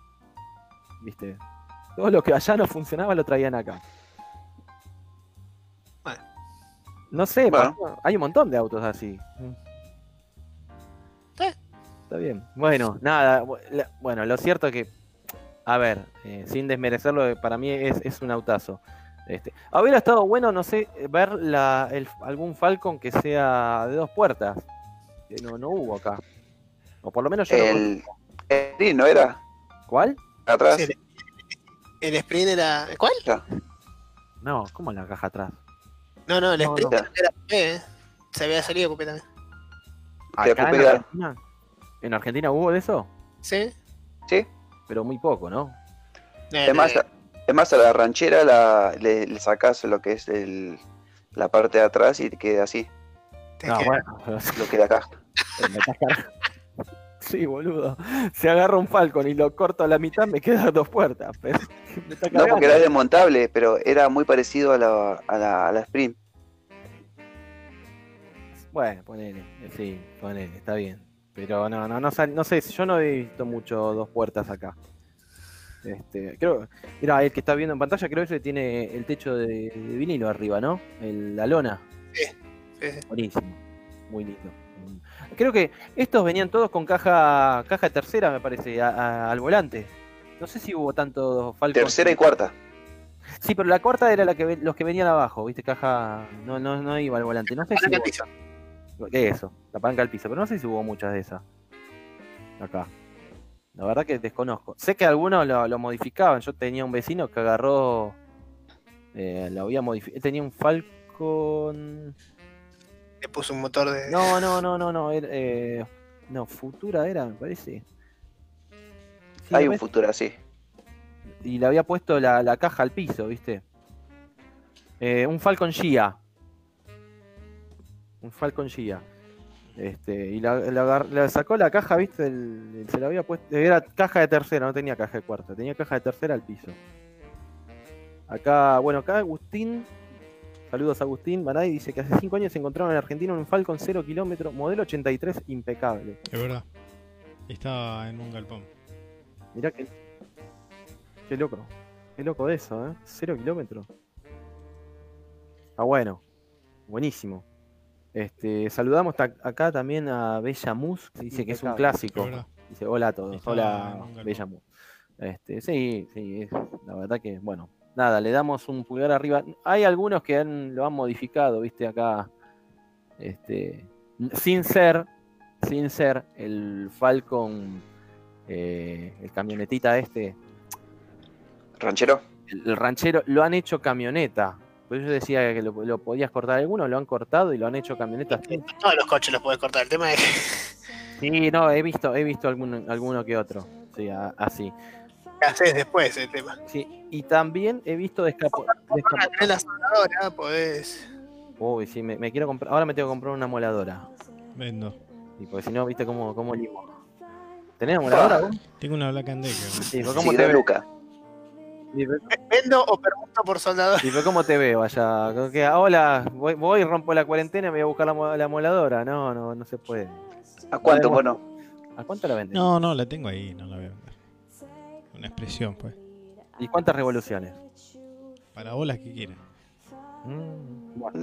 viste. Todo lo que allá no funcionaba lo traían acá. Bueno. No sé, Bueno. hay un montón de autos así. Sí. Está bien. Bueno, nada. Bueno, lo cierto es que, a ver, eh, sin desmerecerlo, para mí es, es un autazo. Este, hubiera estado bueno, no sé, ver la, el- algún Falcon que sea de dos puertas. Que no, no hubo acá. O por lo menos yo no El, el Green, ¿no era? ¿Cuál? Atrás. Sí, el Sprint era. ¿Cuál? No, ¿cómo en la caja atrás? No, no, el No, Sprint no. era ¿eh? Se había salido. Que ¿Acá en Argentina? ¿En Argentina hubo de eso? ¿Sí? Sí. Pero muy poco, ¿no? Eh, Es más, a la ranchera la, le, le sacas lo que es el, la parte de atrás y te queda así. te No, queda- bueno, [laughs] Lo queda acá. sí, boludo. Si agarro un Falcon y lo corto a la mitad, me quedan dos puertas. Pero [laughs] No, porque era desmontable, pero era muy parecido a la, a la, a la Sprint. Bueno, ponele, sí, ponele, está bien. Pero no, no, no, sal- no sé, yo no he visto mucho dos puertas acá. Este, creo, mira, el que está viendo en pantalla, creo que ese tiene el techo de, de vinilo arriba, ¿no? El- la lona. Sí, sí. Buenísimo, muy lindo. Creo que estos venían todos con caja caja tercera, me parece, a- a- al volante. No sé si hubo tantos Falcon. Tercera y cuarta. Sí, pero la cuarta era la que los que venían abajo, ¿viste? Caja no no no iba al volante. No sé si Palanca al hubo- piso. ¿Qué es eso? La palanca al piso, pero no sé si hubo muchas de esas. Acá. La verdad que desconozco. Sé que algunos lo, lo modificaban. Yo tenía un vecino que agarró. eh, lo había modificado. Tenía un Falcon. Le puso un motor de. No, no, no, no, no. era, eh, no, Futura era, me parece. Sí, Hay un parece- futuro así. y le había puesto la, la caja al piso, ¿viste? Eh, un Falcon Gia. Un Falcon Gia. Este, y la, la agar- la sacó la caja, ¿viste? El- el- se la había puesto. Era caja de tercera, no tenía caja de cuarta, tenía caja de tercera al piso. Acá, bueno, acá Agustín. Saludos a Agustín. Baray dice que hace 5 años se encontraron en Argentina un Falcon 0 kilómetro, modelo 83, impecable. Es verdad. Estaba en un galpón. Mirá que. Qué loco. Qué loco de eso, ¿eh? Cero kilómetros. Ah, bueno. Buenísimo. Este, saludamos acá también a Bella Mus, que dice que es un clásico. Dice, hola a todos. Hola. Bella Mus. Este, sí, la verdad que, bueno, nada, le damos un pulgar arriba. Hay algunos que han- lo han modificado, viste, acá. Este, sin ser, sin ser el Falcon, eh, el camionetita este, Ranchero. el, el ranchero, lo han hecho camioneta. Por eso yo decía que lo, lo podías cortar. Algunos lo han cortado y lo han hecho camioneta. Todos los coches los puedes cortar. El tema es que [laughs] Sí, no, he visto, he visto alguno, alguno que otro. Sí, a- así. ¿qué haces después el tema. Sí, y también he visto descapo. Para tener la soldadora, podés. Uy, sí, me, me quiero comprar. Ahora me tengo que comprar una moladora. Vendo. Y porque si no, viste cómo, cómo limo. ¿Tenés moladora vos? Tengo una Black and Decker. Sí, pero ¿cómo Sí, te de? Luca. Vendo o permuto por soldador. y pero ¿cómo te veo allá? Como que, ah, hola, voy, voy, rompo la cuarentena y me voy a buscar la, la moladora. No, no, no se puede. ¿A cuánto? Bueno. Bueno, ¿A cuánto la venden? No, no, la tengo ahí, no la voy a vender. Una expresión, pues. ¿Y cuántas revoluciones? Para bolas que quieren. Mm, ¿Para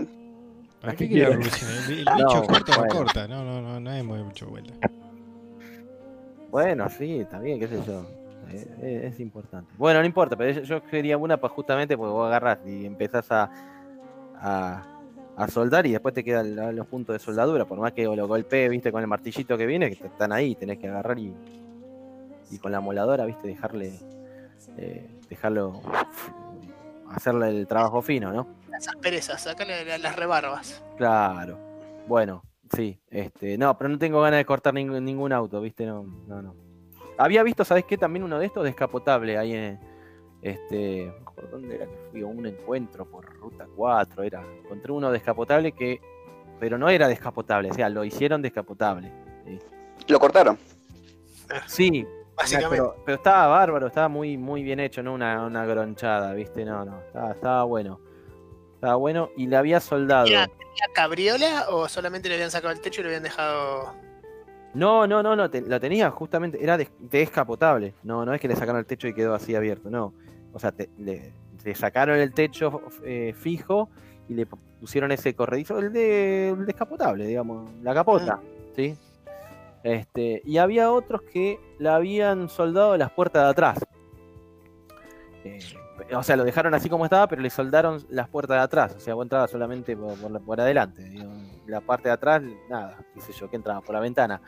Las qué quiere quieran. revolucionar? El, [laughs] el bicho No, corta no bueno. corta. No, no, no, no hay mucho vuelta. Bueno, sí, está bien, qué sé yo. Eh, eh, Es, importante. Bueno, no importa, pero yo, quería una para justamente porque vos agarrás y empezás a, a, a soldar y después te quedan los puntos de soldadura. Por más que lo golpees, viste, con el martillito que viene, que están ahí, tenés que agarrar y, y con la moladora, viste, dejarle, eh, dejarlo, hacerle el trabajo fino, ¿no? Las asperezas, sacale la- las rebarbas. Claro. Bueno, sí. Este, no, pero no tengo ganas de cortar ningún, ningún auto, ¿viste? No, no, no. Había visto, ¿sabes qué? También uno de estos descapotable ahí en este, acuerdo dónde era que fui a un encuentro por ruta 4, era. Encontré uno descapotable que pero no era descapotable, o sea, lo hicieron descapotable. Sí, lo cortaron. Sí, Básicamente. pero, pero estaba bárbaro, estaba muy muy bien hecho, no una, una gronchada, ¿viste? No, no, estaba, estaba bueno. Estaba bueno y le había soldado. ¿La cabriola o solamente le habían sacado el techo y lo habían dejado? No, no, no, no, te- lo tenía justamente, era des- descapotable. No, no es que le sacaron el techo y quedó así abierto, no. O sea, te- le, le sacaron el techo eh, fijo y le pusieron ese corredizo, el, de, el descapotable, digamos, la capota, ¿sí? Este, y había otros que le habían soldado las puertas de atrás. Eh, o sea, lo dejaron así como estaba, pero le soldaron las puertas de atrás. O sea, vos entrabas solamente por, por la- por adelante. La parte de atrás, nada, qué sé yo, que entraba por la ventana.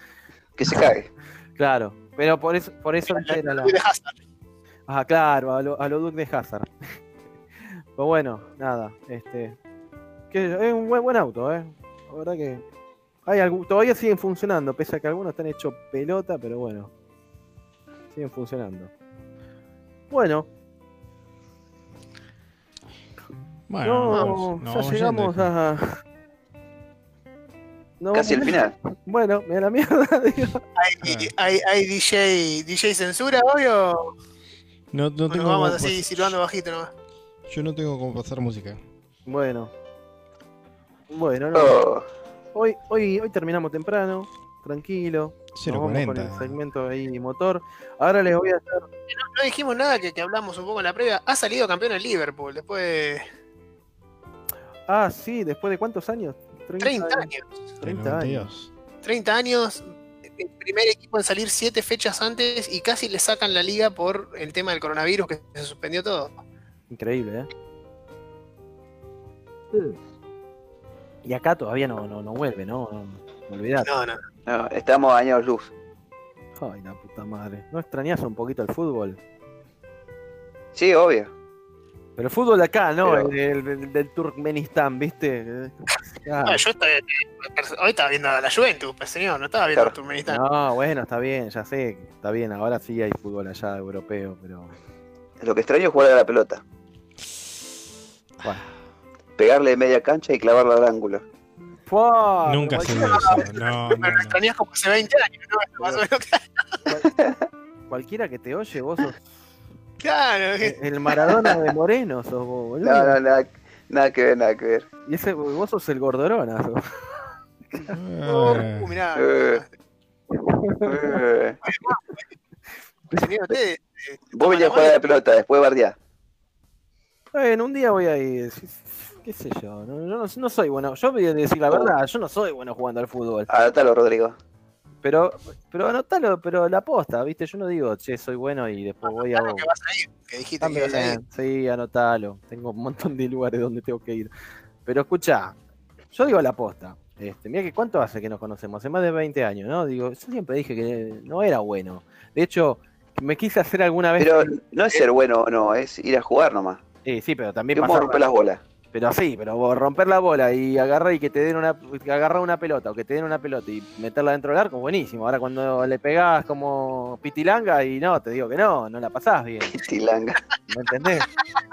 Que se cague. [laughs] Claro, pero por eso, por eso era la- de Hazard. Ah, claro, a lo, a lo Duke de Hazard. [laughs] Pues bueno, nada, este. Que es un buen, buen auto, eh. La verdad que. Hay algu- todavía siguen funcionando, pese a que algunos están hechos pelota, pero bueno. Siguen funcionando. Bueno, Bueno, no, nos ya llegamos a. No, Casi el bueno, [laughs] final. Bueno, mira la mierda. [laughs] digo. ¿Hay, hay, hay DJ, DJ censura hoy o No, no o tengo nos vamos así silbando bajito nomás? Yo no tengo cómo pasar música. Bueno. Bueno, no. Oh, Hoy, hoy, hoy terminamos temprano, tranquilo. Nos vamos con el 0.40. segmento ahí motor. Ahora les voy a hacer. No dijimos nada que, que hablamos un poco en la previa. Ha salido campeón el Liverpool después de Ah, sí, después de cuántos años? 30 años. 30 años. 92. 30 años, el primer equipo en salir 7 fechas antes y casi le sacan la liga por el tema del coronavirus que se suspendió todo. Increíble, ¿eh? Y acá todavía no, no, no vuelve, ¿no? No, no. No, no. no, estamos años luz. Ay, la puta madre. ¿No extrañas un poquito el fútbol? Sí, obvio. Pero el fútbol de acá, ¿no? Pero- El, el- el del Turkmenistán, ¿viste? [laughs] Ah, yo estaba- hoy estaba viendo a la Juventus, pues señor, no estaba viendo Claro. a Turkmenistán. no, bueno, está bien, ya sé, está bien. Ahora sí hay fútbol allá europeo, pero. Lo que extraño es jugar a la pelota. Bueno. Pegarle de media cancha y clavarla al ángulo. ¡Fua! Nunca se eso. No, [laughs] no, no. extrañas como hace 20 años, ¿no? Más o menos. cualquiera que te oye, vos sos Claro, el Maradona de Moreno, sos vos, [laughs] boludo. No, no, nada, nada que ver, nada que ver. Y ese, vos sos el Gordorona. sos. Eh, uh, mirá. Eh. Eh, eh, Vos venís a jugar a la pelota, después bardear. Bueno, un día voy a ir. ¿Qué sé yo? No, yo no, no soy bueno. Yo voy a decir la verdad, yo no soy bueno jugando al fútbol. Anótalo, Rodrigo. Pero, pero anotalo, pero la posta, ¿viste? Yo no digo, che, soy bueno y después voy a. que vas a ir, que dijiste que ibas a ir. Sí, anotalo. Tengo un montón de lugares donde tengo que ir. Pero escucha, yo digo la posta. Este, mira que cuánto hace que nos conocemos, hace más de 20 años, ¿no? Digo, yo siempre dije que no era bueno. De hecho, me quise hacer alguna vez. Pero no es ser bueno o no, es ir a jugar nomás. Sí, sí, pero también ¿Qué vamos a pasa. romper las bolas? Pero así, pero vos romper la bola y agarrar y que te den una, que agarrar una pelota o que te den una pelota y meterla dentro del arco, buenísimo. Ahora cuando le pegás como pitilanga y no, te digo que no, no la pasás bien. Tilanga. ¿Me entendés?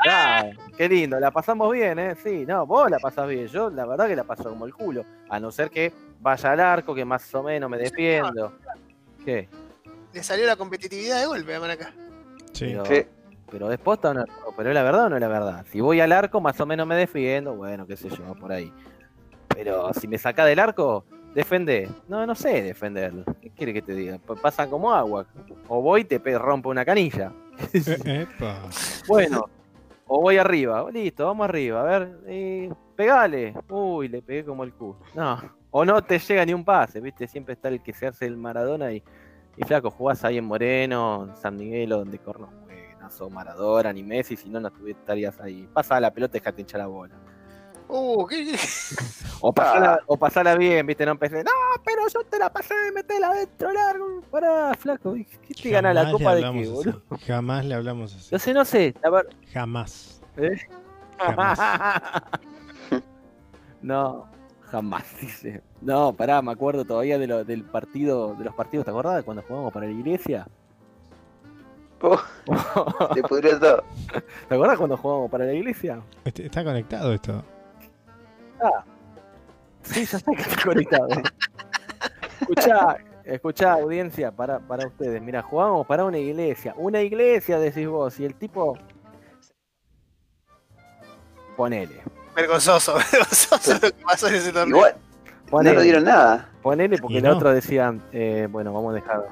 Claro, qué lindo, la pasamos bien, ¿eh? Sí, no, vos la pasás bien. Yo la verdad que la paso como el culo. A no ser que vaya al arco, que más o menos me defiendo. ¿Qué? Le salió la competitividad de golpe a Maraca. sí. Pero, Sí. Pero es posta o no, pero es la verdad o no es la verdad. Si voy al arco, más o menos me defiendo, bueno, qué sé yo, por ahí. Pero si me saca del arco, defender. No, no sé defender. ¿Qué quiere que te diga? Pasan como agua. O voy y te rompo una canilla. [laughs] Epa. Bueno, o voy arriba. Listo, vamos arriba. A ver, eh, pegale. Uy, le pegué como el culo. No. O no te llega ni un pase, ¿viste? Siempre está el que se hace el Maradona y, y flaco, jugás ahí en Moreno, en San Miguel o donde corno no sos Maradona ni Messi, si no, no estarías ahí. Pasa la pelota y dejate hinchar la bola. Uh, ¿qué, qué? O pasala, o pasala bien, ¿viste? No empecé, no, pero yo te la pasé, metela adentro largo. Pará, flaco. ¿Qué te gana la copa de qué, boludo? así. Jamás le hablamos así. No sé, no sé. La ver- Jamás. ¿Eh? Jamás. [laughs] no, jamás dice. No, pará, me acuerdo todavía de lo, del partido, de los partidos, ¿te acordás? de Cuando jugamos para la iglesia. Oh, [laughs] se pudrió todo. ¿Te acordás cuando jugamos para la iglesia? Este- Está conectado esto. Sí, ya sé que está conectado. escuchá, escuchá, audiencia, para, para ustedes. Mira, jugamos para una iglesia. Una iglesia, decís vos, y el tipo. Ponele. Vergonzoso, [laughs] vergonzoso lo que pasó en ese torneo. Igual, no Ponele. nos dieron nada. Ponele porque Y la no. otra decían, eh, bueno, vamos a dejar,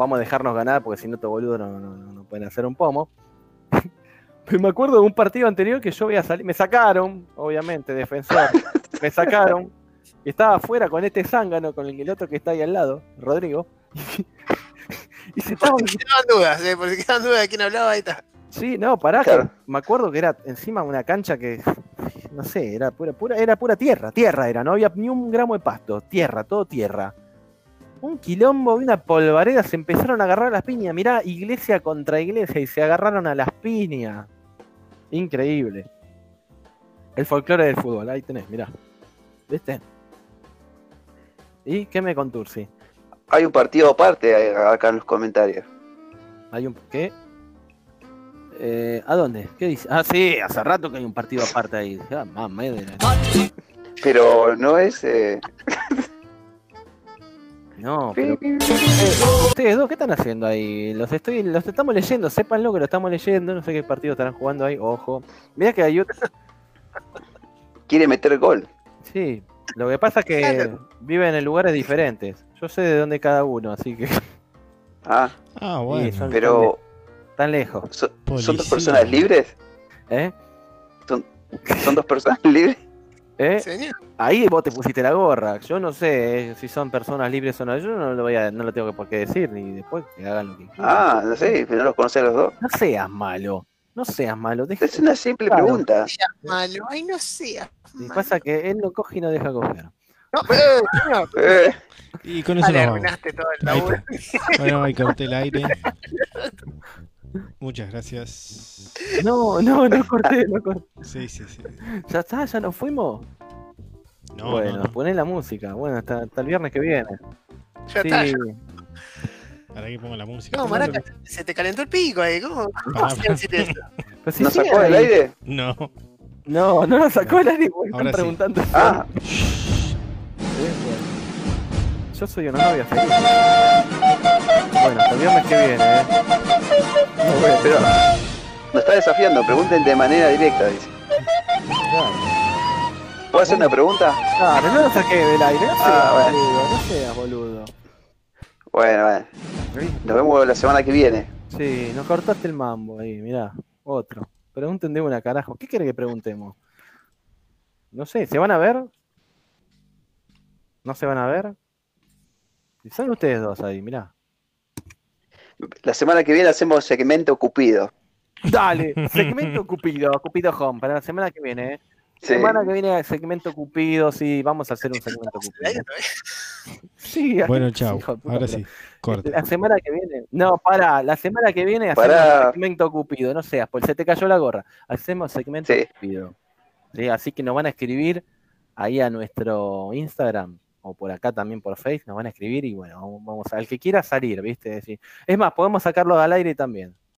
vamos a dejarnos ganar porque si no estos boludos no, no, no- no pueden hacer un pomo. Pero [laughs] me acuerdo de un partido anterior que yo había salido, me sacaron, obviamente, defensor, me [laughs] sacaron, y estaba afuera con este zángano, con el, el otro que está ahí al lado, Rodrigo, [laughs] y se estaban, Por si quedaban dudas, eh, por si quedaban dudas de quién hablaba, ahí está. sí, no, pará, que me acuerdo que era encima una cancha que, no sé, era pura, pura, era pura tierra, tierra era, no había ni un gramo de pasto, tierra, todo tierra. Un quilombo, una polvareda, se empezaron a agarrar a las piñas, mirá, iglesia contra iglesia, y se agarraron a las piñas. Increíble. El folclore del fútbol, ahí tenés, mirá. ¿Viste? ¿Y qué me contursi? Hay un partido aparte eh, acá en los comentarios. ¿Hay un qué? Eh, ¿A dónde? ¿Qué dice? Ah, sí, hace rato que hay un partido aparte ahí. Ah, mamá Pero no es. eh, No, pero eh, ustedes dos, ¿qué están haciendo ahí? Los estoy, los estamos leyendo, sépanlo que lo estamos leyendo, no sé qué partido estarán jugando ahí, ojo. Mira que hay otro. [laughs] Quiere meter gol. Sí, lo que pasa es que viven en lugares diferentes. Yo sé de dónde cada uno, así que Ah, Ah, Sí, bueno. son- pero están lejos. ¿son, son dos personas libres? ¿Eh? ¿Son dos personas [laughs] libres? ¿Eh? Señor. Ahí vos te pusiste la gorra. Yo no sé eh, si son personas libres o no. Yo no lo voy a, no lo tengo por qué decir, ni después que hagan lo que quieran. Ah, no sé, pero no los conoces a los dos. No seas malo. No seas malo. Deja- Es una simple Claro. pregunta. Ya, malo. Ay, no sea. Y malo. pasa que él lo coge y no deja coger. No, eh, señor. Eh, Y con eso le nos vamos. arruinaste todo el laburo. Bueno, ahí corté el aire. [laughs] Muchas gracias. No, no, no corté, no corté. Sí, sí, sí. Ya está, ya nos fuimos. No, bueno, no, no. poné la música. Bueno, hasta, hasta el viernes que viene. Ya Sí, está. ya- Para que pongo la música. No, Maraca, se te calentó el pico ahí. ¿Cómo, [laughs] cómo ¿Nos sigue sacó del ahí. aire? No. No, no lo sacó el aire. porque Están sí. preguntando. Ah, Sí. Yo soy una novia feliz. Bueno, hasta el viernes que viene, ¿eh? No, nos está desafiando. Pregunten de manera directa, dice. ¿Puedo hacer una pregunta? Claro, no lo saqué del aire. No seas Ah, bueno. boludo, no seas boludo. Bueno, bueno. Nos vemos la semana que viene. Sí, nos cortaste el mambo ahí, mirá. Otro. Pregunten de una carajo. ¿Qué quiere que preguntemos? No sé, ¿se van a ver? ¿No se van a ver? Son ustedes dos ahí, mirá. La semana que viene hacemos segmento Cupido. Dale, [laughs] segmento Cupido, Cupido Home, para la semana que viene, ¿eh? Sí. Semana que viene segmento Cupido, sí, vamos a hacer un segmento Cupido. Sí, Bueno, sí, chao. Ahora sí. Corta. La semana que viene. No, para, la semana que viene hacemos Pará. segmento Cupido, no seas, pues se te cayó la gorra. Hacemos segmento Sí. Cupido. Sí, así que nos van a escribir ahí a nuestro Instagram o por acá también por Facebook, nos van a escribir y bueno, vamos, vamos al que quiera salir, ¿viste? Decir, es más, podemos sacarlo al aire también.